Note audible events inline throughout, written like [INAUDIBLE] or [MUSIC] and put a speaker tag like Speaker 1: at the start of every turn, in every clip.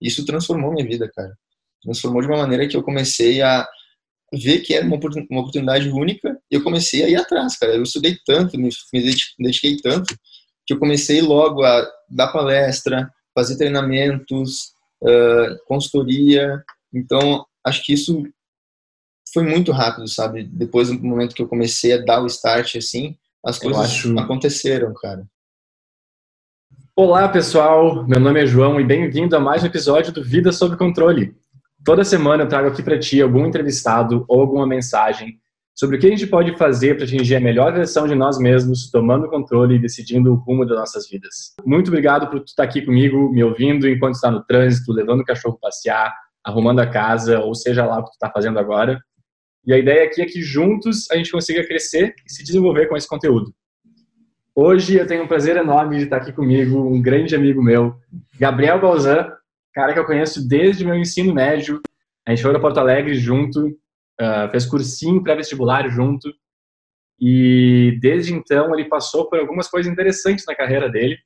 Speaker 1: Isso transformou minha vida, cara. Transformou de uma maneira que eu comecei a ver que era uma oportunidade única e eu comecei a ir atrás, cara. Eu estudei tanto, me dediquei tanto, que eu comecei logo a dar palestra, fazer treinamentos, uh, consultoria. Então, acho que isso foi muito rápido, sabe? Depois do momento que eu comecei a dar o start, assim, as coisas acho... aconteceram, cara.
Speaker 2: Olá, pessoal. Meu nome é João e bem-vindo a mais um episódio do Vida sob Controle. Toda semana eu trago aqui para ti algum entrevistado ou alguma mensagem sobre o que a gente pode fazer para atingir a melhor versão de nós mesmos, tomando controle e decidindo o rumo das nossas vidas. Muito obrigado por tu estar aqui comigo, me ouvindo enquanto está no trânsito, levando o cachorro passear, arrumando a casa, ou seja lá o que tu está fazendo agora. E a ideia aqui é que juntos a gente consiga crescer e se desenvolver com esse conteúdo. Hoje eu tenho um prazer enorme de estar aqui comigo, um grande amigo meu, Gabriel Balzan, cara que eu conheço desde meu ensino médio. A gente foi para Porto Alegre junto, uh, fez cursinho pré-vestibular junto. E desde então ele passou por algumas coisas interessantes na carreira dele.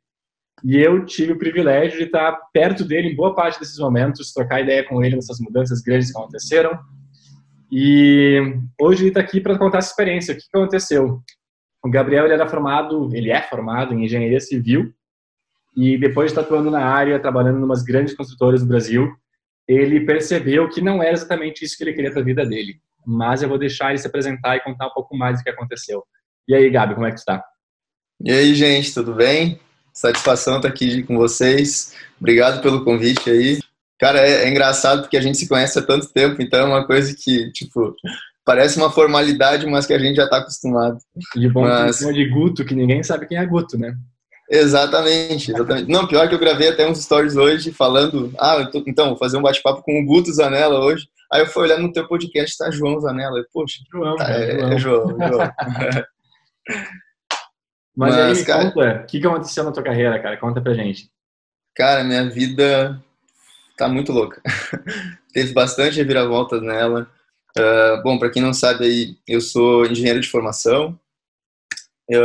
Speaker 2: E eu tive o privilégio de estar perto dele em boa parte desses momentos, trocar ideia com ele nessas mudanças grandes que aconteceram. E hoje ele está aqui para contar essa experiência. O que aconteceu? O Gabriel ele era formado, ele é formado em engenharia civil e depois de estar atuando na área, trabalhando em umas grandes construtoras do Brasil, ele percebeu que não era exatamente isso que ele queria para a vida dele. Mas eu vou deixar ele se apresentar e contar um pouco mais do que aconteceu. E aí, Gabi, como é que está?
Speaker 1: E aí, gente, tudo bem? Satisfação estar aqui com vocês. Obrigado pelo convite aí. Cara, é, é engraçado porque a gente se conhece há tanto tempo, então é uma coisa que, tipo, parece uma formalidade, mas que a gente já está acostumado.
Speaker 2: De bom mas... de Guto, que ninguém sabe quem é Guto, né?
Speaker 1: Exatamente, exatamente. Não, pior que eu gravei até uns stories hoje falando, ah, tô, então, vou fazer um bate-papo com o Guto Zanella hoje. Aí eu fui olhar no teu podcast, tá João Zanella. Eu, Poxa,
Speaker 2: João, tá,
Speaker 1: é,
Speaker 2: João.
Speaker 1: é João, [LAUGHS] João.
Speaker 2: Mas, Mas aí, cara, conta, o que, que aconteceu na tua carreira, cara? Conta pra gente.
Speaker 1: Cara, minha vida tá muito louca. [LAUGHS] Teve bastante reviravoltas nela. Uh, bom, para quem não sabe aí, eu sou engenheiro de formação, eu,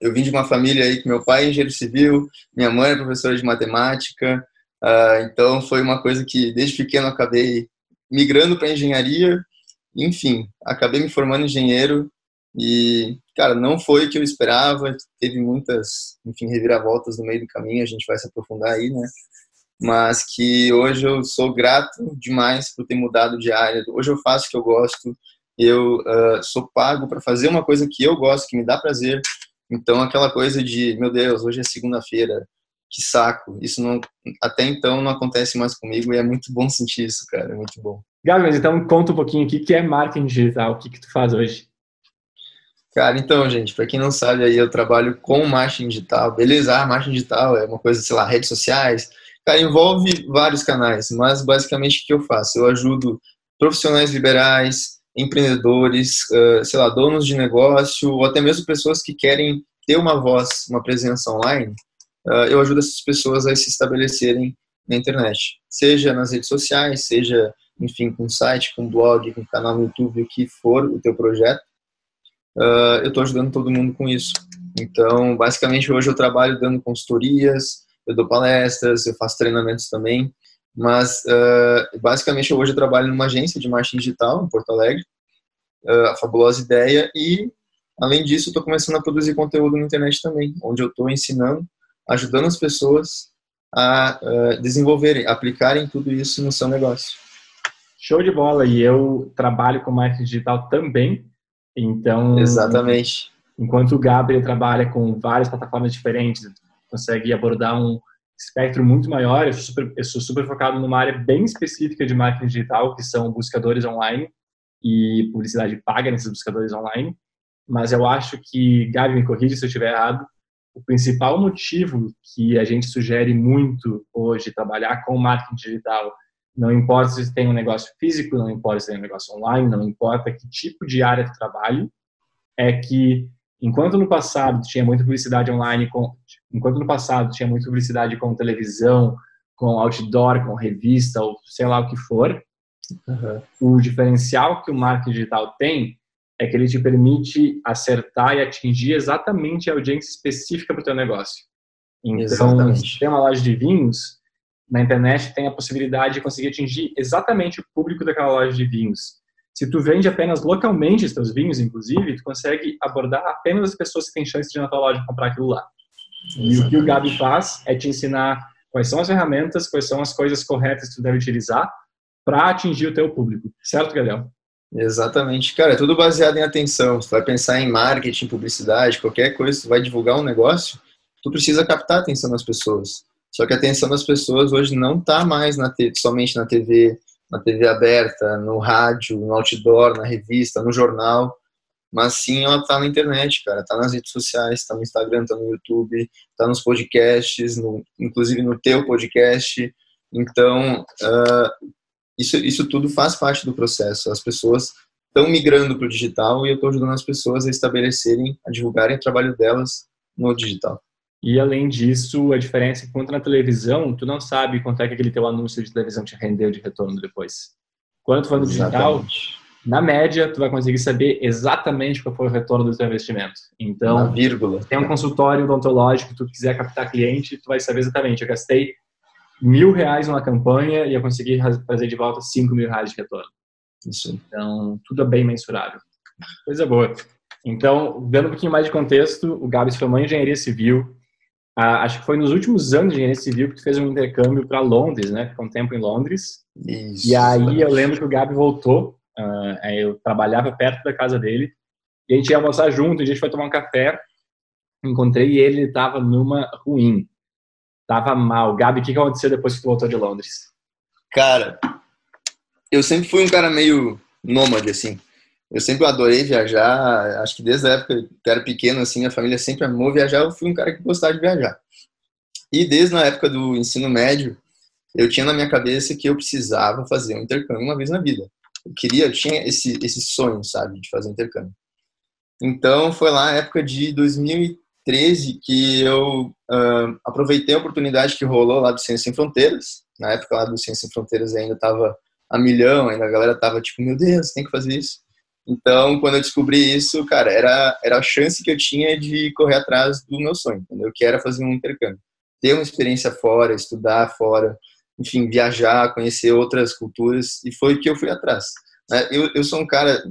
Speaker 1: eu vim de uma família aí que meu pai é engenheiro civil, minha mãe é professora de matemática, uh, então foi uma coisa que desde pequeno acabei migrando para engenharia, enfim, acabei me formando engenheiro e, cara, não foi o que eu esperava, teve muitas, enfim, reviravoltas no meio do caminho, a gente vai se aprofundar aí, né? Mas que hoje eu sou grato demais por ter mudado de área. Hoje eu faço o que eu gosto, eu uh, sou pago para fazer uma coisa que eu gosto, que me dá prazer. Então, aquela coisa de, meu Deus, hoje é segunda-feira, que saco. Isso não, até então não acontece mais comigo e é muito bom sentir isso, cara, é muito bom.
Speaker 2: Gabi, mas então conta um pouquinho o que é marketing digital, o que, que tu faz hoje?
Speaker 1: Cara, então, gente, para quem não sabe, aí eu trabalho com marketing digital. Beleza, ah, marketing digital é uma coisa, sei lá, redes sociais. Cara, envolve vários canais, mas basicamente o que eu faço? Eu ajudo profissionais liberais, empreendedores, sei lá, donos de negócio, ou até mesmo pessoas que querem ter uma voz, uma presença online, eu ajudo essas pessoas a se estabelecerem na internet, seja nas redes sociais, seja, enfim, com site, com blog, com canal no YouTube, o que for o teu projeto, eu estou ajudando todo mundo com isso. Então, basicamente, hoje eu trabalho dando consultorias, eu dou palestras, eu faço treinamentos também, mas, uh, basicamente, hoje eu trabalho numa agência de marketing digital em Porto Alegre, uh, a Fabulosa Ideia, e, além disso, estou começando a produzir conteúdo na internet também, onde eu estou ensinando, ajudando as pessoas a uh, desenvolverem, aplicarem tudo isso no seu negócio.
Speaker 2: Show de bola! E eu trabalho com marketing digital também, então...
Speaker 1: Exatamente.
Speaker 2: Enquanto o Gabriel trabalha com várias plataformas diferentes, consegue abordar um espectro muito maior. Eu sou, super, eu sou super focado numa área bem específica de marketing digital, que são buscadores online e publicidade paga nesses buscadores online. Mas eu acho que, Gabi, me corrija se eu estiver errado, o principal motivo que a gente sugere muito hoje trabalhar com marketing digital, não importa se tem um negócio físico, não importa se tem um negócio online, não importa que tipo de área de trabalho, é que enquanto no passado tinha muita publicidade online Enquanto no passado tinha muita publicidade com televisão, com outdoor, com revista, ou sei lá o que for, uhum. o diferencial que o marketing digital tem é que ele te permite acertar e atingir exatamente a audiência específica para o teu negócio. Então, exatamente. se tem uma loja de vinhos, na internet tem a possibilidade de conseguir atingir exatamente o público daquela loja de vinhos. Se tu vende apenas localmente os teus vinhos, inclusive, tu consegue abordar apenas as pessoas que têm chance de ir na tua loja comprar aquilo lá. Exatamente. E o que o Gabi faz é te ensinar quais são as ferramentas, quais são as coisas corretas que tu deve utilizar para atingir o teu público. Certo, Gabriel?
Speaker 1: Exatamente. Cara, é tudo baseado em atenção. Você vai pensar em marketing, publicidade, qualquer coisa, você vai divulgar um negócio, tu precisa captar a atenção das pessoas. Só que a atenção das pessoas hoje não está mais na somente na TV, na TV aberta, no rádio, no outdoor, na revista, no jornal, mas sim ela está na internet, cara, está nas redes sociais, está no Instagram, está no YouTube, está nos podcasts, no, inclusive no teu podcast. Então, uh, isso, isso tudo faz parte do processo. As pessoas estão migrando para o digital e eu estou ajudando as pessoas a estabelecerem, a divulgarem o trabalho delas no digital.
Speaker 2: E além disso, a diferença é que quando na televisão, tu não sabe quanto é que aquele teu anúncio de televisão te rendeu de retorno depois. Quando tu for no digital, na média, tu vai conseguir saber exatamente qual foi o retorno do teu investimento. Então,
Speaker 1: na vírgula.
Speaker 2: tem um consultório odontológico, tu quiser captar cliente, tu vai saber exatamente, eu gastei mil reais numa campanha e eu consegui trazer de volta cinco mil reais de retorno.
Speaker 1: Isso.
Speaker 2: Então, tudo é bem mensurável. Coisa boa. Então, dando um pouquinho mais de contexto, o Gabs formou em engenharia civil, ah, acho que foi nos últimos anos de engenharia civil que tu fez um intercâmbio para Londres, né? Ficou um tempo em Londres. Isso. E aí eu lembro que o Gabi voltou. Uh, eu trabalhava perto da casa dele. E a gente ia almoçar junto. A gente foi tomar um café. Encontrei ele, ele estava numa ruim. Tava mal. Gabi, o que aconteceu depois que tu voltou de Londres?
Speaker 1: Cara, eu sempre fui um cara meio nômade, assim. Eu sempre adorei viajar, acho que desde a época que era pequeno, assim, a família sempre amou viajar, eu fui um cara que gostava de viajar. E desde na época do ensino médio, eu tinha na minha cabeça que eu precisava fazer um intercâmbio uma vez na vida. Eu queria, eu tinha esse, esse sonho, sabe, de fazer intercâmbio. Então, foi lá época de 2013 que eu uh, aproveitei a oportunidade que rolou lá do Ciência Sem Fronteiras. Na época lá do Ciência Sem Fronteiras ainda estava a milhão, ainda a galera tava tipo, meu Deus, tem que fazer isso. Então, quando eu descobri isso, cara, era, era a chance que eu tinha de correr atrás do meu sonho, entendeu? Que era fazer um intercâmbio. Ter uma experiência fora, estudar fora, enfim, viajar, conhecer outras culturas, e foi que eu fui atrás. Né? Eu, eu sou um cara,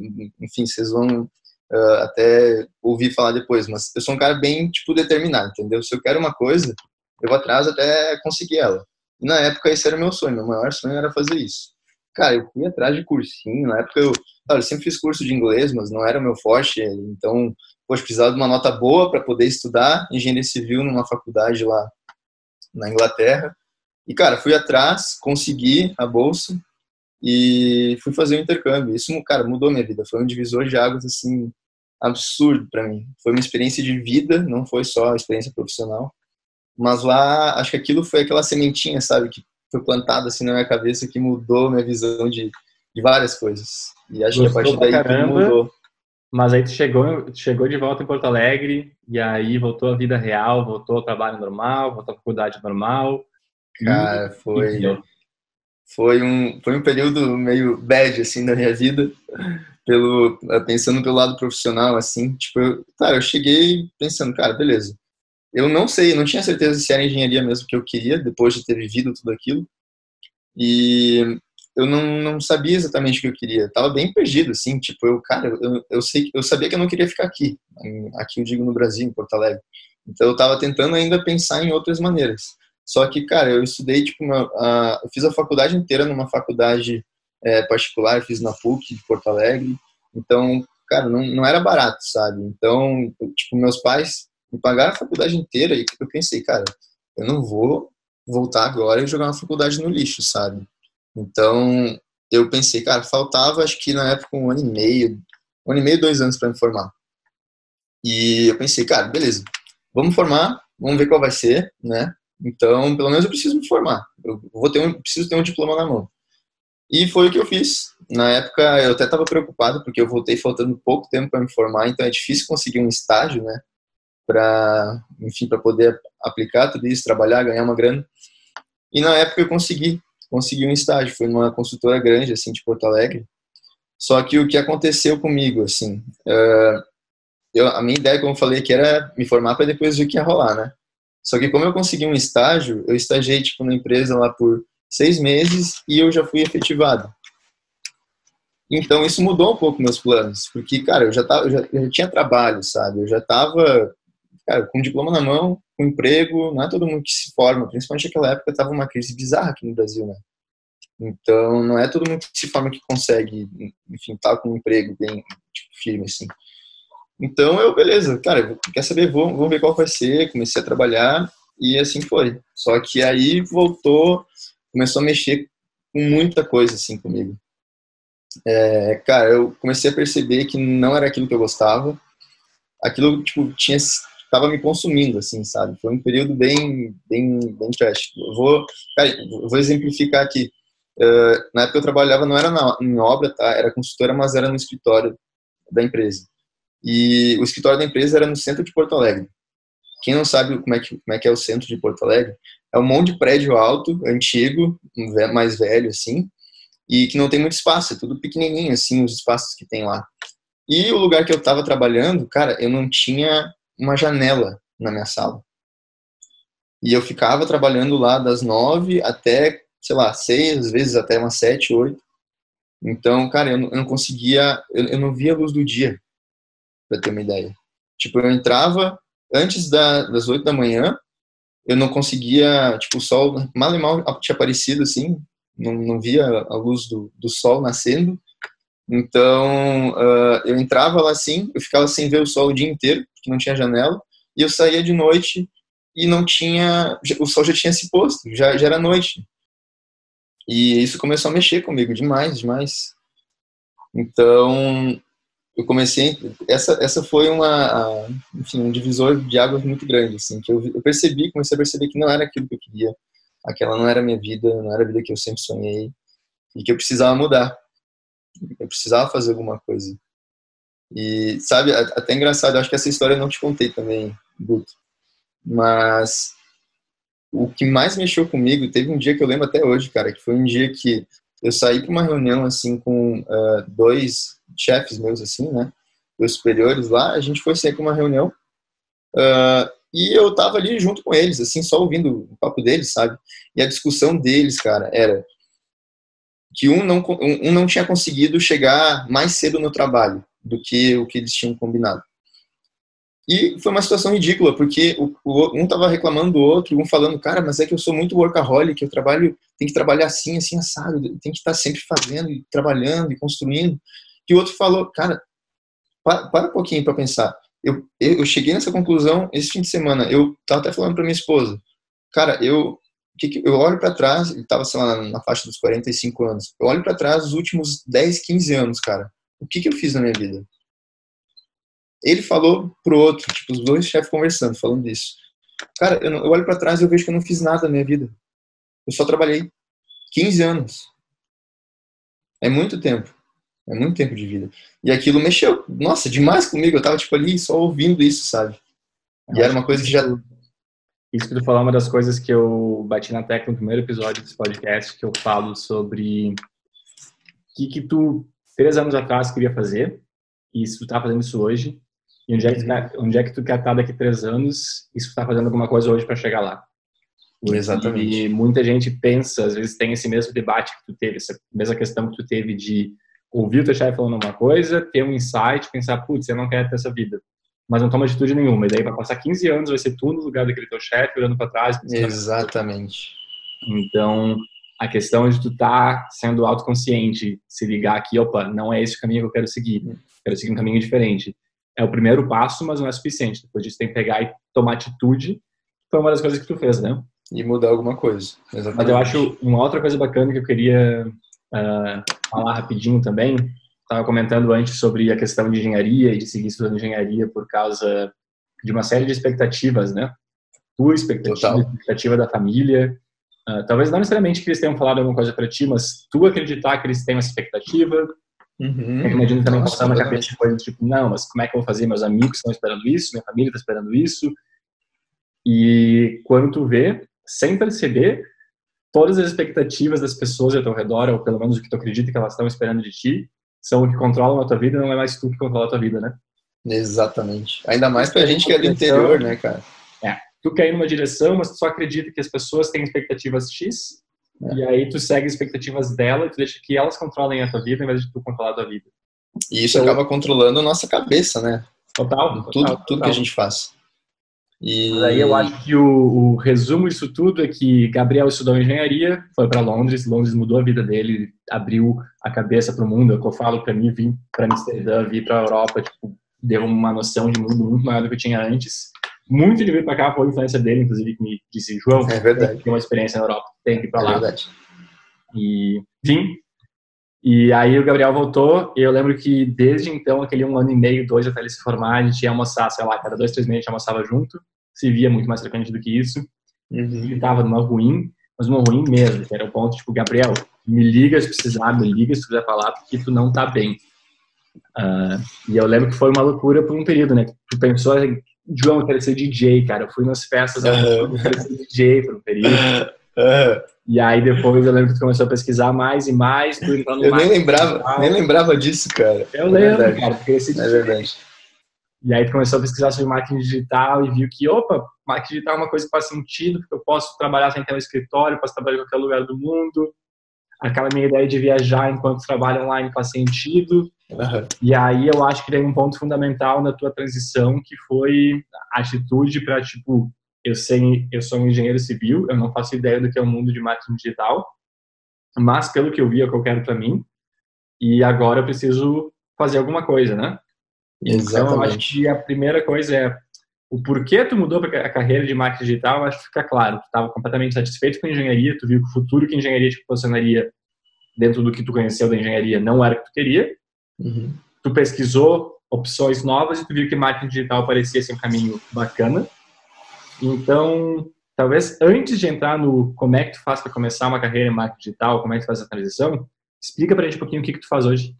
Speaker 1: enfim, vocês vão uh, até ouvir falar depois, mas eu sou um cara bem, tipo, determinado, entendeu? Se eu quero uma coisa, eu vou atrás até conseguir ela. E na época esse era o meu sonho, meu maior sonho era fazer isso. Cara, eu fui atrás de cursinho, na época eu Claro, eu sempre fiz curso de inglês, mas não era o meu forte, então, poxa, precisava de uma nota boa para poder estudar engenharia civil numa faculdade lá na Inglaterra. E, cara, fui atrás, consegui a bolsa e fui fazer o intercâmbio. Isso, cara, mudou minha vida. Foi um divisor de águas, assim, absurdo para mim. Foi uma experiência de vida, não foi só experiência profissional. Mas lá, acho que aquilo foi aquela sementinha, sabe, que foi plantada assim na minha cabeça que mudou minha visão de, de várias coisas. E acho Gostou que a partir daí caramba, mudou.
Speaker 2: Mas aí tu chegou, chegou de volta em Porto Alegre e aí voltou à vida real, voltou ao trabalho normal, voltou à faculdade normal.
Speaker 1: Cara, foi foi um foi um período meio bad assim da minha vida, pelo pensando pelo lado profissional assim, tipo, eu, cara, eu cheguei pensando, cara, beleza. Eu não sei, não tinha certeza se era engenharia mesmo que eu queria depois de ter vivido tudo aquilo. E eu não, não sabia exatamente o que eu queria. Eu tava bem perdido, assim, tipo, eu, cara, eu, eu, sei, eu sabia que eu não queria ficar aqui, aqui eu digo no Brasil, em Porto Alegre. Então eu tava tentando ainda pensar em outras maneiras. Só que, cara, eu estudei, tipo, uma, a, eu fiz a faculdade inteira numa faculdade é, particular, fiz na PUC de Porto Alegre. Então, cara, não, não era barato, sabe? Então, tipo, meus pais me pagaram a faculdade inteira e eu pensei, cara, eu não vou voltar agora e jogar uma faculdade no lixo, sabe? Então, eu pensei, cara, faltava acho que na época um ano e meio, um ano e meio, dois anos para me formar. E eu pensei, cara, beleza, vamos formar, vamos ver qual vai ser, né? Então, pelo menos eu preciso me formar. Eu vou ter um, preciso ter um diploma na mão. E foi o que eu fiz. Na época eu até estava preocupado porque eu voltei faltando pouco tempo para me formar, então é difícil conseguir um estágio, né? Para, enfim, para poder aplicar tudo isso, trabalhar, ganhar uma grana. E na época eu consegui consegui um estágio, foi numa consultora grande, assim, de Porto Alegre. Só que o que aconteceu comigo, assim, uh, eu, a minha ideia, como eu falei, que era me formar para depois ver o que ia rolar, né? Só que como eu consegui um estágio, eu estagiei tipo na empresa lá por seis meses e eu já fui efetivado. Então isso mudou um pouco meus planos, porque cara, eu já tava, eu já, eu já tinha trabalho, sabe? Eu já tava cara, com diploma na mão, com emprego, não é todo mundo que se forma, principalmente naquela época tava uma crise bizarra aqui no Brasil, né? Então não é todo mundo que se forma que consegue, enfim, estar tá com um emprego bem tipo, firme assim. Então eu, beleza, cara, quer saber, vamos, ver qual vai ser, comecei a trabalhar e assim foi. Só que aí voltou, começou a mexer com muita coisa assim comigo é, cara, eu comecei a perceber que não era aquilo que eu gostava. Aquilo, tipo, tinha estava me consumindo, assim, sabe? Foi um período bem, bem, bem trash. Eu vou, cara, eu vou exemplificar aqui. Uh, na época eu trabalhava, não era na, em obra, tá? Era consultora, mas era no escritório da empresa. E o escritório da empresa era no centro de Porto Alegre. Quem não sabe como é que, como é, que é o centro de Porto Alegre, é um monte de prédio alto, antigo, mais velho, assim, e que não tem muito espaço, é tudo pequenininho, assim, os espaços que tem lá. E o lugar que eu estava trabalhando, cara, eu não tinha uma janela na minha sala. E eu ficava trabalhando lá das nove até, sei lá, seis, às vezes até umas sete, oito. Então, cara, eu não, conseguia, eu, eu, não via a luz do dia, pra ter uma ideia. Tipo, eu entrava antes da, das oito da manhã, eu não conseguia, tipo, o sol mal e mal tinha aparecido, assim, não, não via a luz do, do sol nascendo. Então, uh, eu entrava lá assim, eu ficava sem ver o sol o dia inteiro, porque não tinha janela, e eu saía de noite e não tinha, o sol já tinha se posto, já, já era noite. E isso começou a mexer comigo demais, demais. Então, eu comecei, essa, essa foi uma, enfim, um divisor de águas muito grande, assim, que eu, eu percebi, comecei a perceber que não era aquilo que eu queria aquela não era a minha vida, não era a vida que eu sempre sonhei e que eu precisava mudar. Eu precisava fazer alguma coisa. E, sabe, até engraçado, acho que essa história eu não te contei também, Guto. Mas o que mais mexeu comigo, teve um dia que eu lembro até hoje, cara, que foi um dia que eu saí para uma reunião, assim, com uh, dois chefes meus, assim, né, dois superiores lá, a gente foi sair para uma reunião, uh, e eu tava ali junto com eles, assim, só ouvindo o papo deles, sabe? E a discussão deles, cara, era que um não, um não tinha conseguido chegar mais cedo no trabalho do que o que eles tinham combinado. E foi uma situação ridícula, porque o, o, um tava reclamando do outro, um falando, cara, mas é que eu sou muito workaholic, eu trabalho, tem que trabalhar assim, assim, assado, tem que estar sempre fazendo, e trabalhando e construindo. E o outro falou, cara, para, para um pouquinho para pensar eu, eu cheguei nessa conclusão esse fim de semana. Eu tava até falando para minha esposa, cara, eu eu olho para trás, ele tava sei lá, na faixa dos 45 anos. Eu olho para trás os últimos 10, 15 anos, cara. O que que eu fiz na minha vida? Ele falou pro outro, tipo, os dois chefes conversando, falando disso. Cara, eu, eu olho para trás e eu vejo que eu não fiz nada na minha vida. Eu só trabalhei 15 anos. É muito tempo. É muito tempo de vida. E aquilo mexeu, nossa, demais comigo. Eu tava, tipo, ali só ouvindo isso, sabe? E era uma coisa que já.
Speaker 2: Isso que tu falou é uma das coisas que eu bati na tecla no primeiro episódio desse podcast, que eu falo sobre o que, que tu, três anos atrás, queria fazer, e se tu tá fazendo isso hoje, e onde é que tu, uhum. onde é que tu quer estar daqui a três anos, e se tu tá fazendo alguma coisa hoje para chegar lá.
Speaker 1: Exatamente.
Speaker 2: E muita gente pensa, às vezes tem esse mesmo debate que tu teve, essa mesma questão que tu teve de ouvir o teu chefe falando uma coisa, ter um insight, pensar, putz, eu não quero ter essa vida. Mas não toma atitude nenhuma. E daí vai passar 15 anos, vai ser tu no lugar daquele teu chefe, olhando para trás.
Speaker 1: Exatamente.
Speaker 2: Então, a questão de tu estar tá sendo autoconsciente, se ligar aqui, opa, não é esse o caminho que eu quero seguir. Quero seguir um caminho diferente. É o primeiro passo, mas não é suficiente. Depois disso tem que pegar e tomar atitude. Foi uma das coisas que tu fez, né?
Speaker 1: E mudar alguma coisa. Exatamente.
Speaker 2: Mas eu acho uma outra coisa bacana que eu queria uh, falar rapidinho também. Estava comentando antes sobre a questão de engenharia e de seguir estudando engenharia por causa de uma série de expectativas, né? Tua expectativa, a expectativa da família. Uh, talvez não necessariamente que eles tenham falado alguma coisa para ti, mas tu acreditar que eles têm uma expectativa. Uhum. Eu imagino também Nossa, passar na cabeça de coisas tipo, não, mas como é que eu vou fazer? Meus amigos estão esperando isso, minha família está esperando isso. E quando tu vê, sem perceber, todas as expectativas das pessoas ao teu redor, ou pelo menos o que tu acredita que elas estão esperando de ti, são o que controlam a tua vida, não é mais tu que controla a tua vida, né?
Speaker 1: Exatamente. Ainda mais pra gente que é do interior, né, cara?
Speaker 2: É. tu quer ir numa direção, mas tu só acredita que as pessoas têm expectativas X, é. e aí tu segue as expectativas dela e tu deixa que elas controlem a tua vida em vez de tu controlar a tua vida.
Speaker 1: E isso então, acaba controlando a nossa cabeça, né?
Speaker 2: Total.
Speaker 1: Tudo, total, tudo que a gente faz.
Speaker 2: E Mas aí eu acho que o, o, resumo disso tudo é que Gabriel estudou engenharia, foi para Londres, Londres mudou a vida dele, abriu a cabeça para o mundo. É o que eu falo para mim, vim para Amsterdã, vir para a Europa, tipo, deu uma noção de mundo muito maior do que eu tinha antes. Muito de vir para cá foi a influência dele, inclusive, que me disse, João,
Speaker 1: é verdade.
Speaker 2: tem uma experiência na Europa, tem que ir para é lá.
Speaker 1: É verdade.
Speaker 2: E vim, e aí o Gabriel voltou, e eu lembro que desde então, aquele um ano e meio, dois até ele se formar, a gente ia almoçar, sei lá, cada dois, três meses a gente almoçava junto, se via muito mais frequente do que isso. Uhum. Ele tava numa ruim, mas numa ruim mesmo, que era o ponto, tipo, Gabriel, me liga se precisar, me liga se quiser falar, porque tu não tá bem. Uh, e eu lembro que foi uma loucura por um período, né? Tu pensou, João, eu quero ser DJ, cara. Eu fui nas festas, eu quero ser DJ por um período. [LAUGHS] E aí depois eu lembro que tu começou a pesquisar mais e mais. Tu
Speaker 1: eu nem lembrava, nem lembrava disso, cara.
Speaker 2: Eu é lembro, verdade. cara. Esse
Speaker 1: é verdade.
Speaker 2: E aí tu começou a pesquisar sobre marketing digital e viu que, opa, marketing digital é uma coisa que faz sentido, porque eu posso trabalhar sem ter um escritório, posso trabalhar em qualquer lugar do mundo. Aquela minha ideia de viajar enquanto trabalho online faz sentido. Uhum. E aí eu acho que tem um ponto fundamental na tua transição, que foi a atitude para, tipo, eu sei, eu sou um engenheiro civil, eu não faço ideia do que é o mundo de marketing digital, mas pelo que eu vi é o que eu quero para mim. E agora eu preciso fazer alguma coisa, né? Exatamente. Então, eu acho que a primeira coisa é o porquê tu mudou a carreira de marketing digital, acho que fica claro. Tu estava completamente satisfeito com a engenharia, tu viu que o futuro que a engenharia te proporcionaria dentro do que tu conheceu da engenharia não era o que tu queria. Uhum. Tu pesquisou opções novas e tu viu que marketing digital parecia ser um caminho bacana. Então, talvez antes de entrar no como é que tu faz para começar uma carreira em marketing digital, como é que tu faz a transição, explica para a gente um pouquinho o que, que tu faz hoje.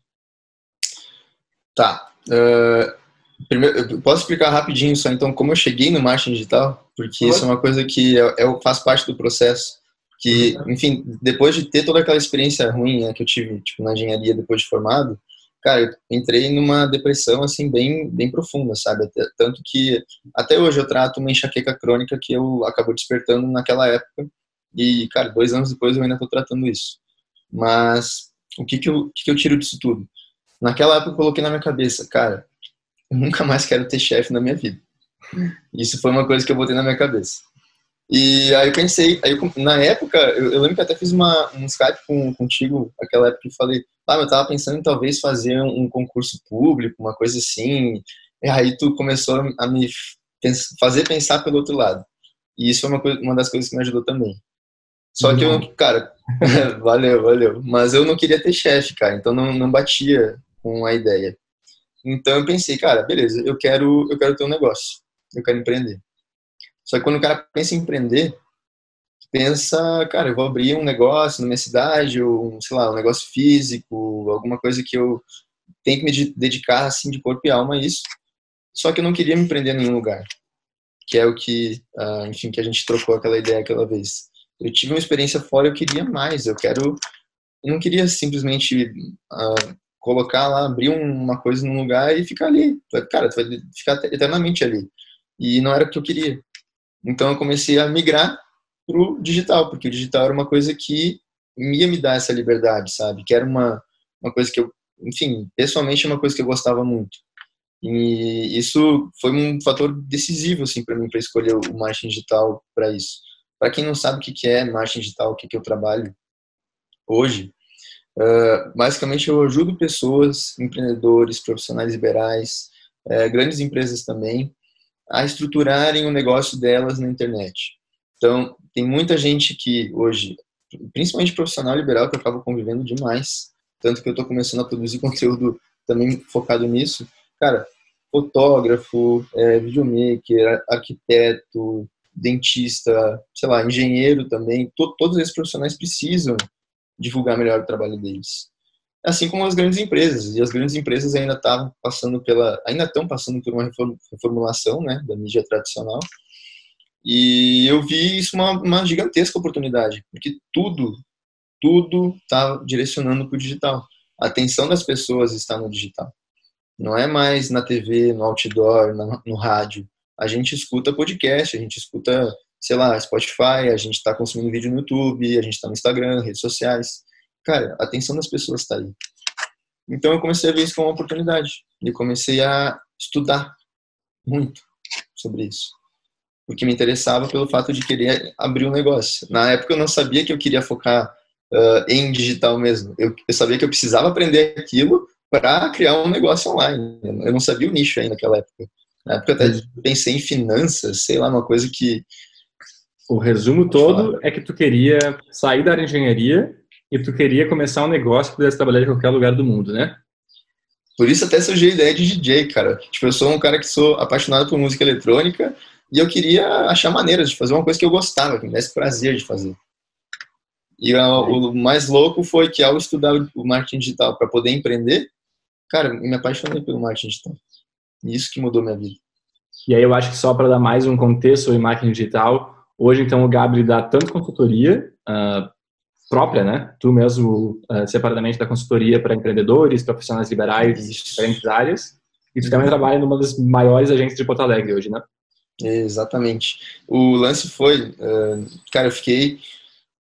Speaker 1: Tá. Uh, primeiro, eu posso explicar rapidinho só então como eu cheguei no marketing digital, porque isso é uma coisa que eu, eu faz parte do processo. Que, uhum. enfim, depois de ter toda aquela experiência ruim né, que eu tive tipo, na engenharia depois de formado, cara, eu entrei numa depressão, assim, bem, bem profunda, sabe? Até, tanto que até hoje eu trato uma enxaqueca crônica que eu acabou despertando naquela época. E, cara, dois anos depois eu ainda estou tratando isso. Mas o que que eu, o que que eu tiro disso tudo? Naquela época eu coloquei na minha cabeça, cara, eu nunca mais quero ter chefe na minha vida. Isso foi uma coisa que eu botei na minha cabeça. E aí eu pensei, aí eu, na época, eu, eu, lembro que até fiz uma, um Skype com, contigo, aquela época, e falei, ah, eu tava pensando em talvez fazer um, um concurso público, uma coisa assim. E aí tu começou a me fazer pensar pelo outro lado. E isso foi uma, coisa, uma das coisas que me ajudou também. Só que eu, uhum. cara, [LAUGHS] valeu, valeu. Mas eu não queria ter chefe, cara, então não, não batia com a ideia. Então eu pensei, cara, beleza, eu quero, eu quero ter um negócio, eu quero empreender. Só que quando o cara pensa em empreender, pensa, cara, eu vou abrir um negócio na minha cidade, ou, sei lá, um negócio físico, alguma coisa que eu tenho que me dedicar, assim, de corpo e alma a isso. Só que eu não queria me empreender em nenhum lugar. Que é o que, uh, enfim, que a gente trocou aquela ideia aquela vez. Eu tive uma experiência fora, eu queria mais, eu quero... Eu não queria simplesmente uh, colocar lá, abrir uma coisa num lugar e ficar ali. Cara, tu vai ficar eternamente ali. E não era o que eu queria. Então eu comecei a migrar pro digital, porque o digital era uma coisa que ia me dar essa liberdade, sabe? Que era uma, uma coisa que eu, enfim, pessoalmente é uma coisa que eu gostava muito. E isso foi um fator decisivo, assim, para mim, para escolher o marketing digital para isso. Para quem não sabe o que é marketing digital, o que, que eu trabalho hoje, uh, basicamente eu ajudo pessoas, empreendedores, profissionais liberais, uh, grandes empresas também, a estruturarem o negócio delas na internet. Então, tem muita gente que hoje, principalmente profissional liberal, que acaba convivendo demais, tanto que eu estou começando a produzir [LAUGHS] conteúdo também focado nisso. Cara, fotógrafo, é, videomaker, arquiteto, dentista, sei lá, engenheiro também, to todos esses profissionais precisam divulgar melhor o trabalho deles. Assim como as grandes empresas, e as grandes empresas ainda estavam passando pela, ainda estão passando por uma reformulação, né, da mídia tradicional, e eu vi isso uma, uma gigantesca oportunidade, porque tudo, tudo está direcionando para o digital. A atenção das pessoas está no digital. Não é mais na TV, no outdoor, no, no rádio. a gente escuta podcast, a gente escuta, sei lá, Spotify, a gente está consumindo vídeo no YouTube, a gente está no Instagram, redes sociais. Cara, a atenção das pessoas está aí. Então eu comecei a ver isso como uma oportunidade e comecei a estudar muito sobre isso. Porque me interessava pelo fato de querer abrir um negócio. Na época eu não sabia que eu queria focar uh, em digital mesmo. Eu, eu sabia que eu precisava aprender aquilo para criar um negócio online. Eu não sabia o nicho ainda naquela época. Na época eu até pensei em finanças, sei lá, uma coisa que.
Speaker 2: O resumo todo é que tu queria sair da engenharia e tu queria começar um negócio que pudesse trabalhar em qualquer lugar do mundo, né?
Speaker 1: Por isso até surgiu a ideia de DJ, cara. Tipo, eu sou um cara que sou apaixonado por música eletrônica e eu queria achar maneiras de fazer uma coisa que eu gostava, que me desse prazer de fazer. E o mais louco foi que ao estudar o marketing digital para poder empreender, cara, me apaixonei pelo marketing digital. E isso que mudou minha vida.
Speaker 2: E aí eu acho que só para dar mais um contexto em marketing digital, hoje então o Gabriel dá tanto consultoria uh, própria, né? Tu mesmo uh, separadamente da consultoria para empreendedores, profissionais liberais, isso. diferentes áreas. E tu também uhum. trabalha numa das maiores agências de Porto Alegre hoje, né?
Speaker 1: Exatamente. O lance foi, uh, cara, eu fiquei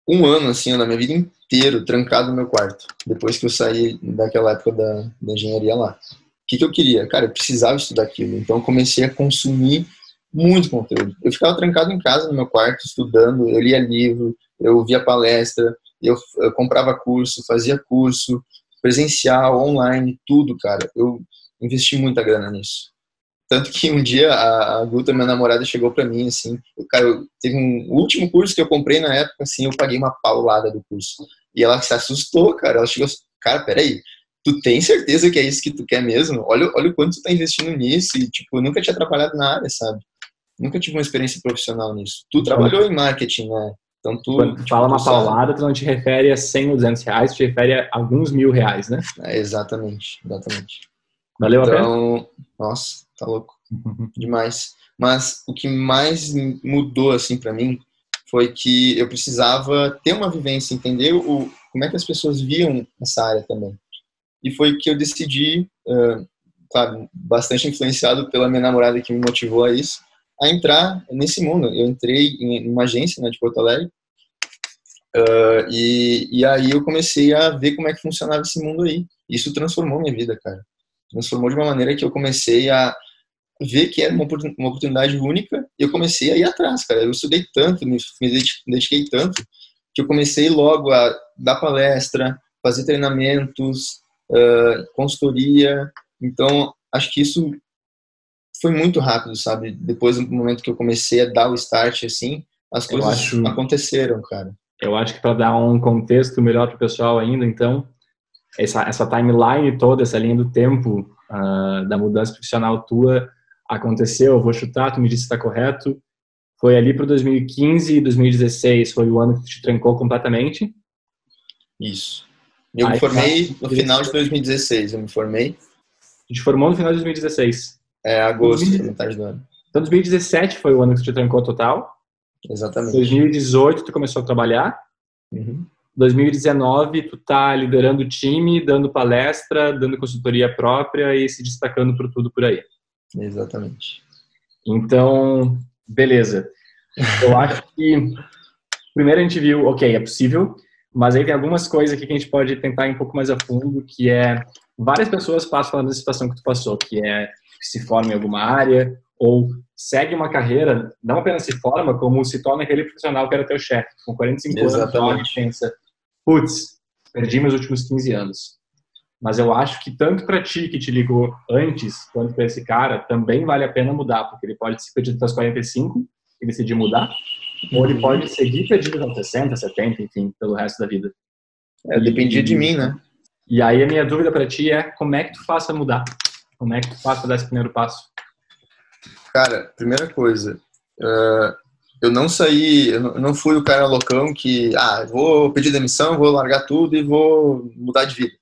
Speaker 1: um ano assim na minha vida inteiro trancado no meu quarto depois que eu saí daquela época da, da engenharia lá o que, que eu queria? Cara, eu precisava estudar aquilo. Então, eu comecei a consumir muito conteúdo. Eu ficava trancado em casa, no meu quarto, estudando. Eu lia livro, eu via palestra, eu, eu comprava curso, fazia curso, presencial, online, tudo, cara. Eu investi muita grana nisso. Tanto que um dia a, a Guta, minha namorada, chegou para mim assim, eu, cara, eu, teve um último curso que eu comprei na época, assim, eu paguei uma paulada do curso. E ela se assustou, cara. Ela chegou, cara, peraí, tu tem certeza que é isso que tu quer mesmo? Olha, olha o quanto tu tá investindo nisso e, tipo, nunca te atrapalhado na área, sabe? Nunca tive uma experiência profissional nisso. Tu trabalhou em marketing, né? Então tu.
Speaker 2: Quando tipo, fala uma tu paulada, sabe. tu não te refere a 100 ou 200 reais, tu te refere a alguns mil reais, né?
Speaker 1: É, exatamente, exatamente.
Speaker 2: Valeu
Speaker 1: então,
Speaker 2: a pena?
Speaker 1: Então, nossa, tá louco. Demais. Mas o que mais mudou, assim, para mim, foi que eu precisava ter uma vivência, entender o, como é que as pessoas viam essa área também. E foi que eu decidi, uh, claro, bastante influenciado pela minha namorada que me motivou a isso, a entrar nesse mundo. Eu entrei em uma agência né, de Porto Alegre uh, e, e aí eu comecei a ver como é que funcionava esse mundo aí. Isso transformou minha vida, cara. Transformou de uma maneira que eu comecei a ver que era uma oportunidade única e eu comecei a ir atrás, cara. Eu estudei tanto, me dediquei tanto, que eu comecei logo a dar palestra, fazer treinamentos, uh, consultoria. Então, acho que isso foi muito rápido, sabe? Depois do momento que eu comecei a dar o start, assim, as coisas acho, aconteceram, cara.
Speaker 2: Eu acho que para dar um contexto melhor para o pessoal ainda, então, essa, essa timeline toda, essa linha do tempo uh, da mudança profissional tua aconteceu, eu vou chutar, tu me disse que está correto, foi ali para 2015 e 2016, foi o ano que te trancou completamente?
Speaker 1: Isso. Eu me formei tá. no final de 2016, eu me formei.
Speaker 2: A gente formou no final de 2016.
Speaker 1: É, agosto, 2000... metade do ano.
Speaker 2: Então, 2017 foi o ano que tu te trancou total.
Speaker 1: Exatamente.
Speaker 2: 2018 tu começou a trabalhar.
Speaker 1: Uhum.
Speaker 2: 2019 tu tá liderando o time, dando palestra, dando consultoria própria e se destacando por tudo por aí.
Speaker 1: Exatamente.
Speaker 2: Então, beleza. Eu [LAUGHS] acho que primeiro a gente viu, ok, é possível, mas aí tem algumas coisas aqui que a gente pode tentar ir um pouco mais a fundo, que é várias pessoas passam pela situação que tu passou, que é que se forma em alguma área ou segue uma carreira, não apenas se forma, como se torna aquele profissional que era teu chefe, com 45 Exatamente. anos, e pensa, putz, perdi meus últimos 15 anos. Mas eu acho que tanto para ti que te ligou antes, quanto para esse cara, também vale a pena mudar, porque ele pode se pedir até os 45 e decidir mudar, ou ele pode seguir perdido aos 60, 70, enfim, pelo resto da vida.
Speaker 1: É, dependia de mim, né?
Speaker 2: E aí a minha dúvida para ti é como é que tu faz mudar? Como é que tu faz para dar esse primeiro passo?
Speaker 1: Cara, primeira coisa, uh, eu não saí, eu não fui o cara loucão que, ah, vou pedir demissão, vou largar tudo e vou mudar de vida.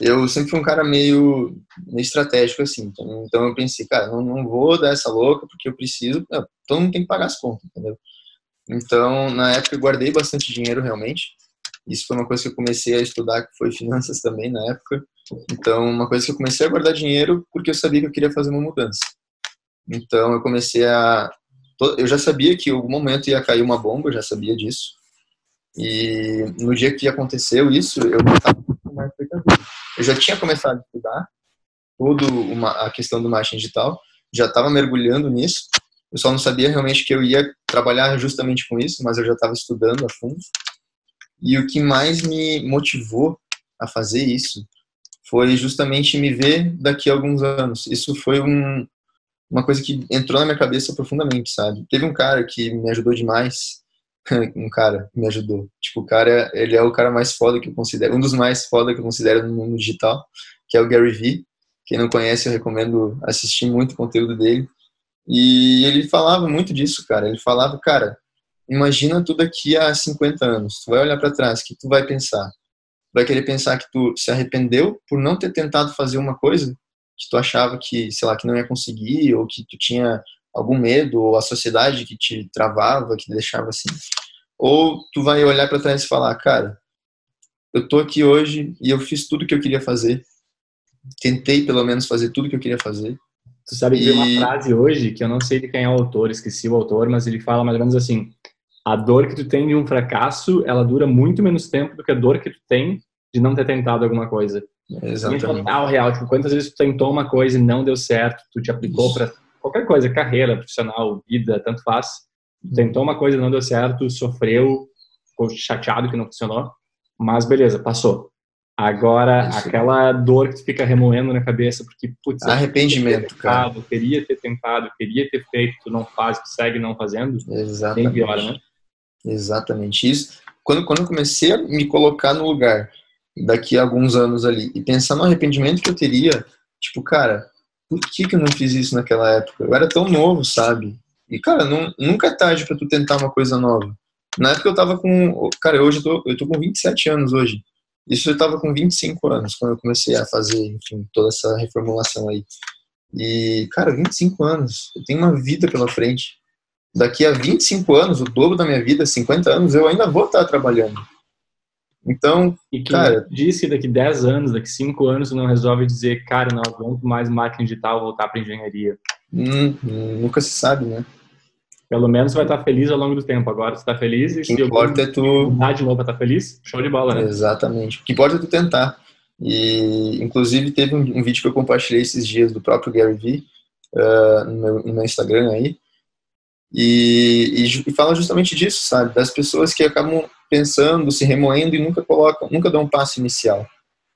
Speaker 1: Eu sempre fui um cara meio, meio estratégico, assim. Então, eu pensei, cara, não, não vou dar essa louca porque eu preciso, não, todo mundo tem que pagar as contas, entendeu? Então, na época, eu guardei bastante dinheiro realmente. Isso foi uma coisa que eu comecei a estudar, que foi finanças também na época. Então, uma coisa que eu comecei a guardar dinheiro porque eu sabia que eu queria fazer uma mudança. Então eu comecei a. Eu já sabia que em algum momento ia cair uma bomba, eu já sabia disso. E no dia que aconteceu isso, eu estava mais Eu já tinha começado a estudar toda uma, a questão do marketing digital, já estava mergulhando nisso. Eu só não sabia realmente que eu ia trabalhar justamente com isso, mas eu já estava estudando a fundo. E o que mais me motivou a fazer isso foi justamente me ver daqui a alguns anos. Isso foi um, uma coisa que entrou na minha cabeça profundamente, sabe? Teve um cara que me ajudou demais, [LAUGHS] um cara que me ajudou. Tipo, o cara, ele é o cara mais foda que eu considero, um dos mais foda que eu considero no mundo digital, que é o Gary Vee. Quem não conhece, eu recomendo assistir muito o conteúdo dele. E ele falava muito disso, cara. Ele falava, cara, imagina tu daqui a 50 anos. Tu vai olhar para trás, que tu vai pensar? Vai querer pensar que tu se arrependeu por não ter tentado fazer uma coisa que tu achava que, sei lá, que não ia conseguir ou que tu tinha algum medo ou a sociedade que te travava, que te deixava assim. Ou tu vai olhar para trás e falar, cara, eu tô aqui hoje e eu fiz tudo que eu queria fazer. Tentei pelo menos fazer tudo que eu queria fazer
Speaker 2: Tu sabe que e... uma frase hoje, que eu não sei de quem é o autor, esqueci o autor, mas ele fala mais ou menos assim: a dor que tu tem de um fracasso, ela dura muito menos tempo do que a dor que tu tem de não ter tentado alguma coisa.
Speaker 1: Exatamente.
Speaker 2: E total real, tipo, quantas vezes tu tentou uma coisa e não deu certo, tu te aplicou para qualquer coisa, carreira, profissional, vida, tanto faz. Tu tentou uma coisa e não deu certo, sofreu, ficou chateado que não funcionou, mas beleza, passou. Agora, Isso. aquela dor que tu fica remoendo na cabeça, porque, putz,
Speaker 1: arrependimento, cara.
Speaker 2: Queria ter tentado, queria ter feito, tu não faz, tu segue não fazendo,
Speaker 1: Exatamente. Bem pior, né? Exatamente isso. Quando, quando eu comecei a me colocar no lugar daqui a alguns anos ali e pensar no arrependimento que eu teria, tipo, cara, por que, que eu não fiz isso naquela época? Eu era tão novo, sabe? E, cara, não, nunca é tarde para tu tentar uma coisa nova. Na época eu tava com. Cara, hoje eu tô, eu tô com 27 anos hoje. Isso eu estava com 25 anos, quando eu comecei a fazer, enfim, toda essa reformulação aí. E, cara, 25 anos, eu tenho uma vida pela frente. Daqui a 25 anos, o dobro da minha vida, 50 anos, eu ainda vou estar trabalhando. Então,
Speaker 2: e que cara, diz que daqui 10 anos, daqui 5 anos, não resolve dizer, cara, não vamos mais marketing digital, voltar para engenharia.
Speaker 1: Hum, nunca se sabe, né?
Speaker 2: Pelo menos vai estar feliz ao longo do tempo. Agora você está feliz e
Speaker 1: que importa é tu
Speaker 2: mudar de novo para estar feliz, show de bola, né?
Speaker 1: Exatamente. O que importa é tu tentar. E inclusive teve um, um vídeo que eu compartilhei esses dias do próprio Gary Vee uh, no, meu, no, meu, Instagram aí. E, e, e, fala justamente disso, sabe? Das pessoas que acabam pensando, se remoendo e nunca colocam, nunca dão um passo inicial.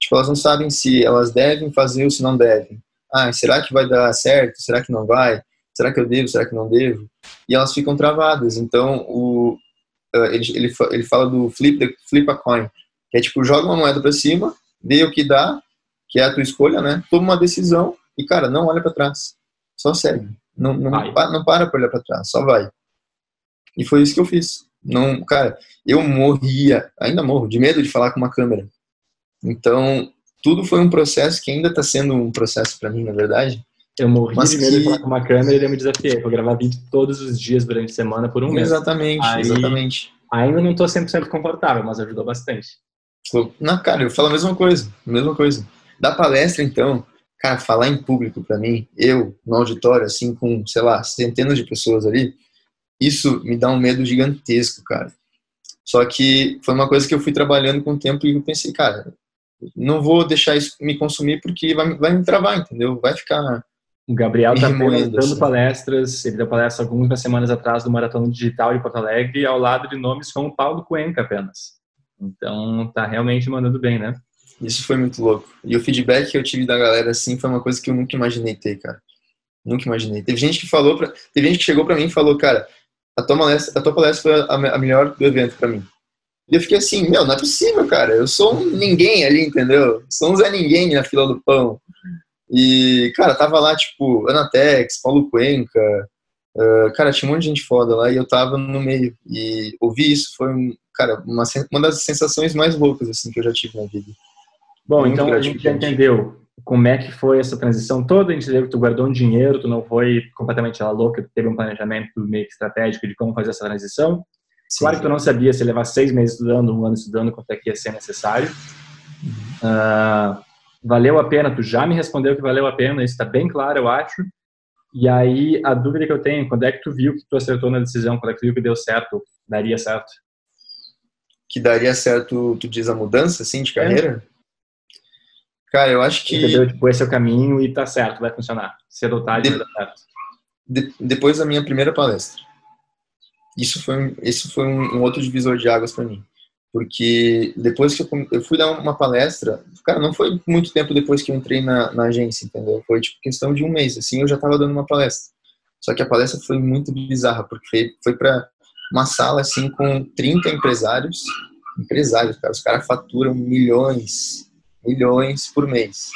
Speaker 1: Tipo, elas não sabem se elas devem fazer ou se não devem. Ah, será que vai dar certo? Será que não vai? será que eu devo, será que não devo? E elas ficam travadas. Então, o, uh, ele, ele, ele fala do flip, the, flip a coin, que é tipo, joga uma moeda para cima, vê o que dá, que é a tua escolha, né? Toma uma decisão e, cara, não olha para trás. Só segue. Não, não, não para para olhar para trás, só vai. E foi isso que eu fiz. Não, cara, eu morria, ainda morro, de medo de falar com uma câmera. Então, tudo foi um processo que ainda está sendo um processo para mim, na verdade,
Speaker 2: eu morri Mas de medo que... de falar com uma câmera e eu me desafiei. Vou gravar vídeo todos os dias durante a semana por um mês.
Speaker 1: Exatamente, Aí, exatamente.
Speaker 2: Ainda não estou 100% confortável, mas ajudou bastante.
Speaker 1: Na cara, eu falo a mesma coisa, mesma coisa. Da palestra, então, cara, falar em público para mim, eu, no auditório, assim, com, sei lá, centenas de pessoas ali, isso me dá um medo gigantesco, cara. Só que foi uma coisa que eu fui trabalhando com o tempo e eu pensei, cara, não vou deixar isso me consumir porque vai, vai me travar, entendeu? Vai ficar
Speaker 2: o Gabriel está dando assim. palestras, ele deu palestra algumas semanas atrás do Maratona Digital de Porto Alegre, ao lado de nomes como Paulo Cuenca apenas. Então, tá realmente mandando bem, né?
Speaker 1: Isso foi muito louco. E o feedback que eu tive da galera, assim, foi uma coisa que eu nunca imaginei ter, cara. Nunca imaginei. Teve gente que falou, pra... teve gente que chegou para mim e falou, cara, a tua palestra, a tua palestra foi a, melhor do evento para mim. E eu fiquei assim, meu, não é possível, cara. Eu sou um ninguém ali, entendeu? Sou um Zé Ninguém na fila do pão. E, cara, tava lá, tipo, Anatex, Paulo Cuenca, uh, cara, tinha um monte de gente foda lá e eu tava no meio. E ouvir isso foi, cara, uma, uma das sensações mais loucas, assim, que eu já tive na vida.
Speaker 2: Bom, então a gente já entendeu como é que foi essa transição toda, a gente entendeu que tu guardou um dinheiro, tu não foi completamente ela louca, tu teve um planejamento meio que estratégico de como fazer essa transição. Sim, claro que tu não sabia se levar seis meses estudando, um ano estudando, quanto é que ia ser necessário. Uh, valeu a pena, tu já me respondeu que valeu a pena, isso está bem claro, eu acho. E aí, a dúvida que eu tenho, quando é que tu viu que tu acertou na decisão? Quando é que tu viu que deu certo, daria certo?
Speaker 1: Que daria certo, tu diz a mudança, assim, de carreira? É. Cara, eu acho que...
Speaker 2: Entendeu? Tipo, esse é o caminho e tá certo, vai funcionar. Cedo ou tarde
Speaker 1: de...
Speaker 2: vai dar certo.
Speaker 1: De... Depois da minha primeira palestra. Isso foi um, isso foi um, um outro divisor de águas para mim porque depois que eu, eu, fui dar uma palestra, cara, não foi muito tempo depois que eu entrei na, na agência, entendeu? Foi tipo questão de um mês, assim, eu já estava dando uma palestra. Só que a palestra foi muito bizarra, porque foi, foi para uma sala, assim, com 30 empresários, empresários, cara, os caras faturam milhões, milhões por mês.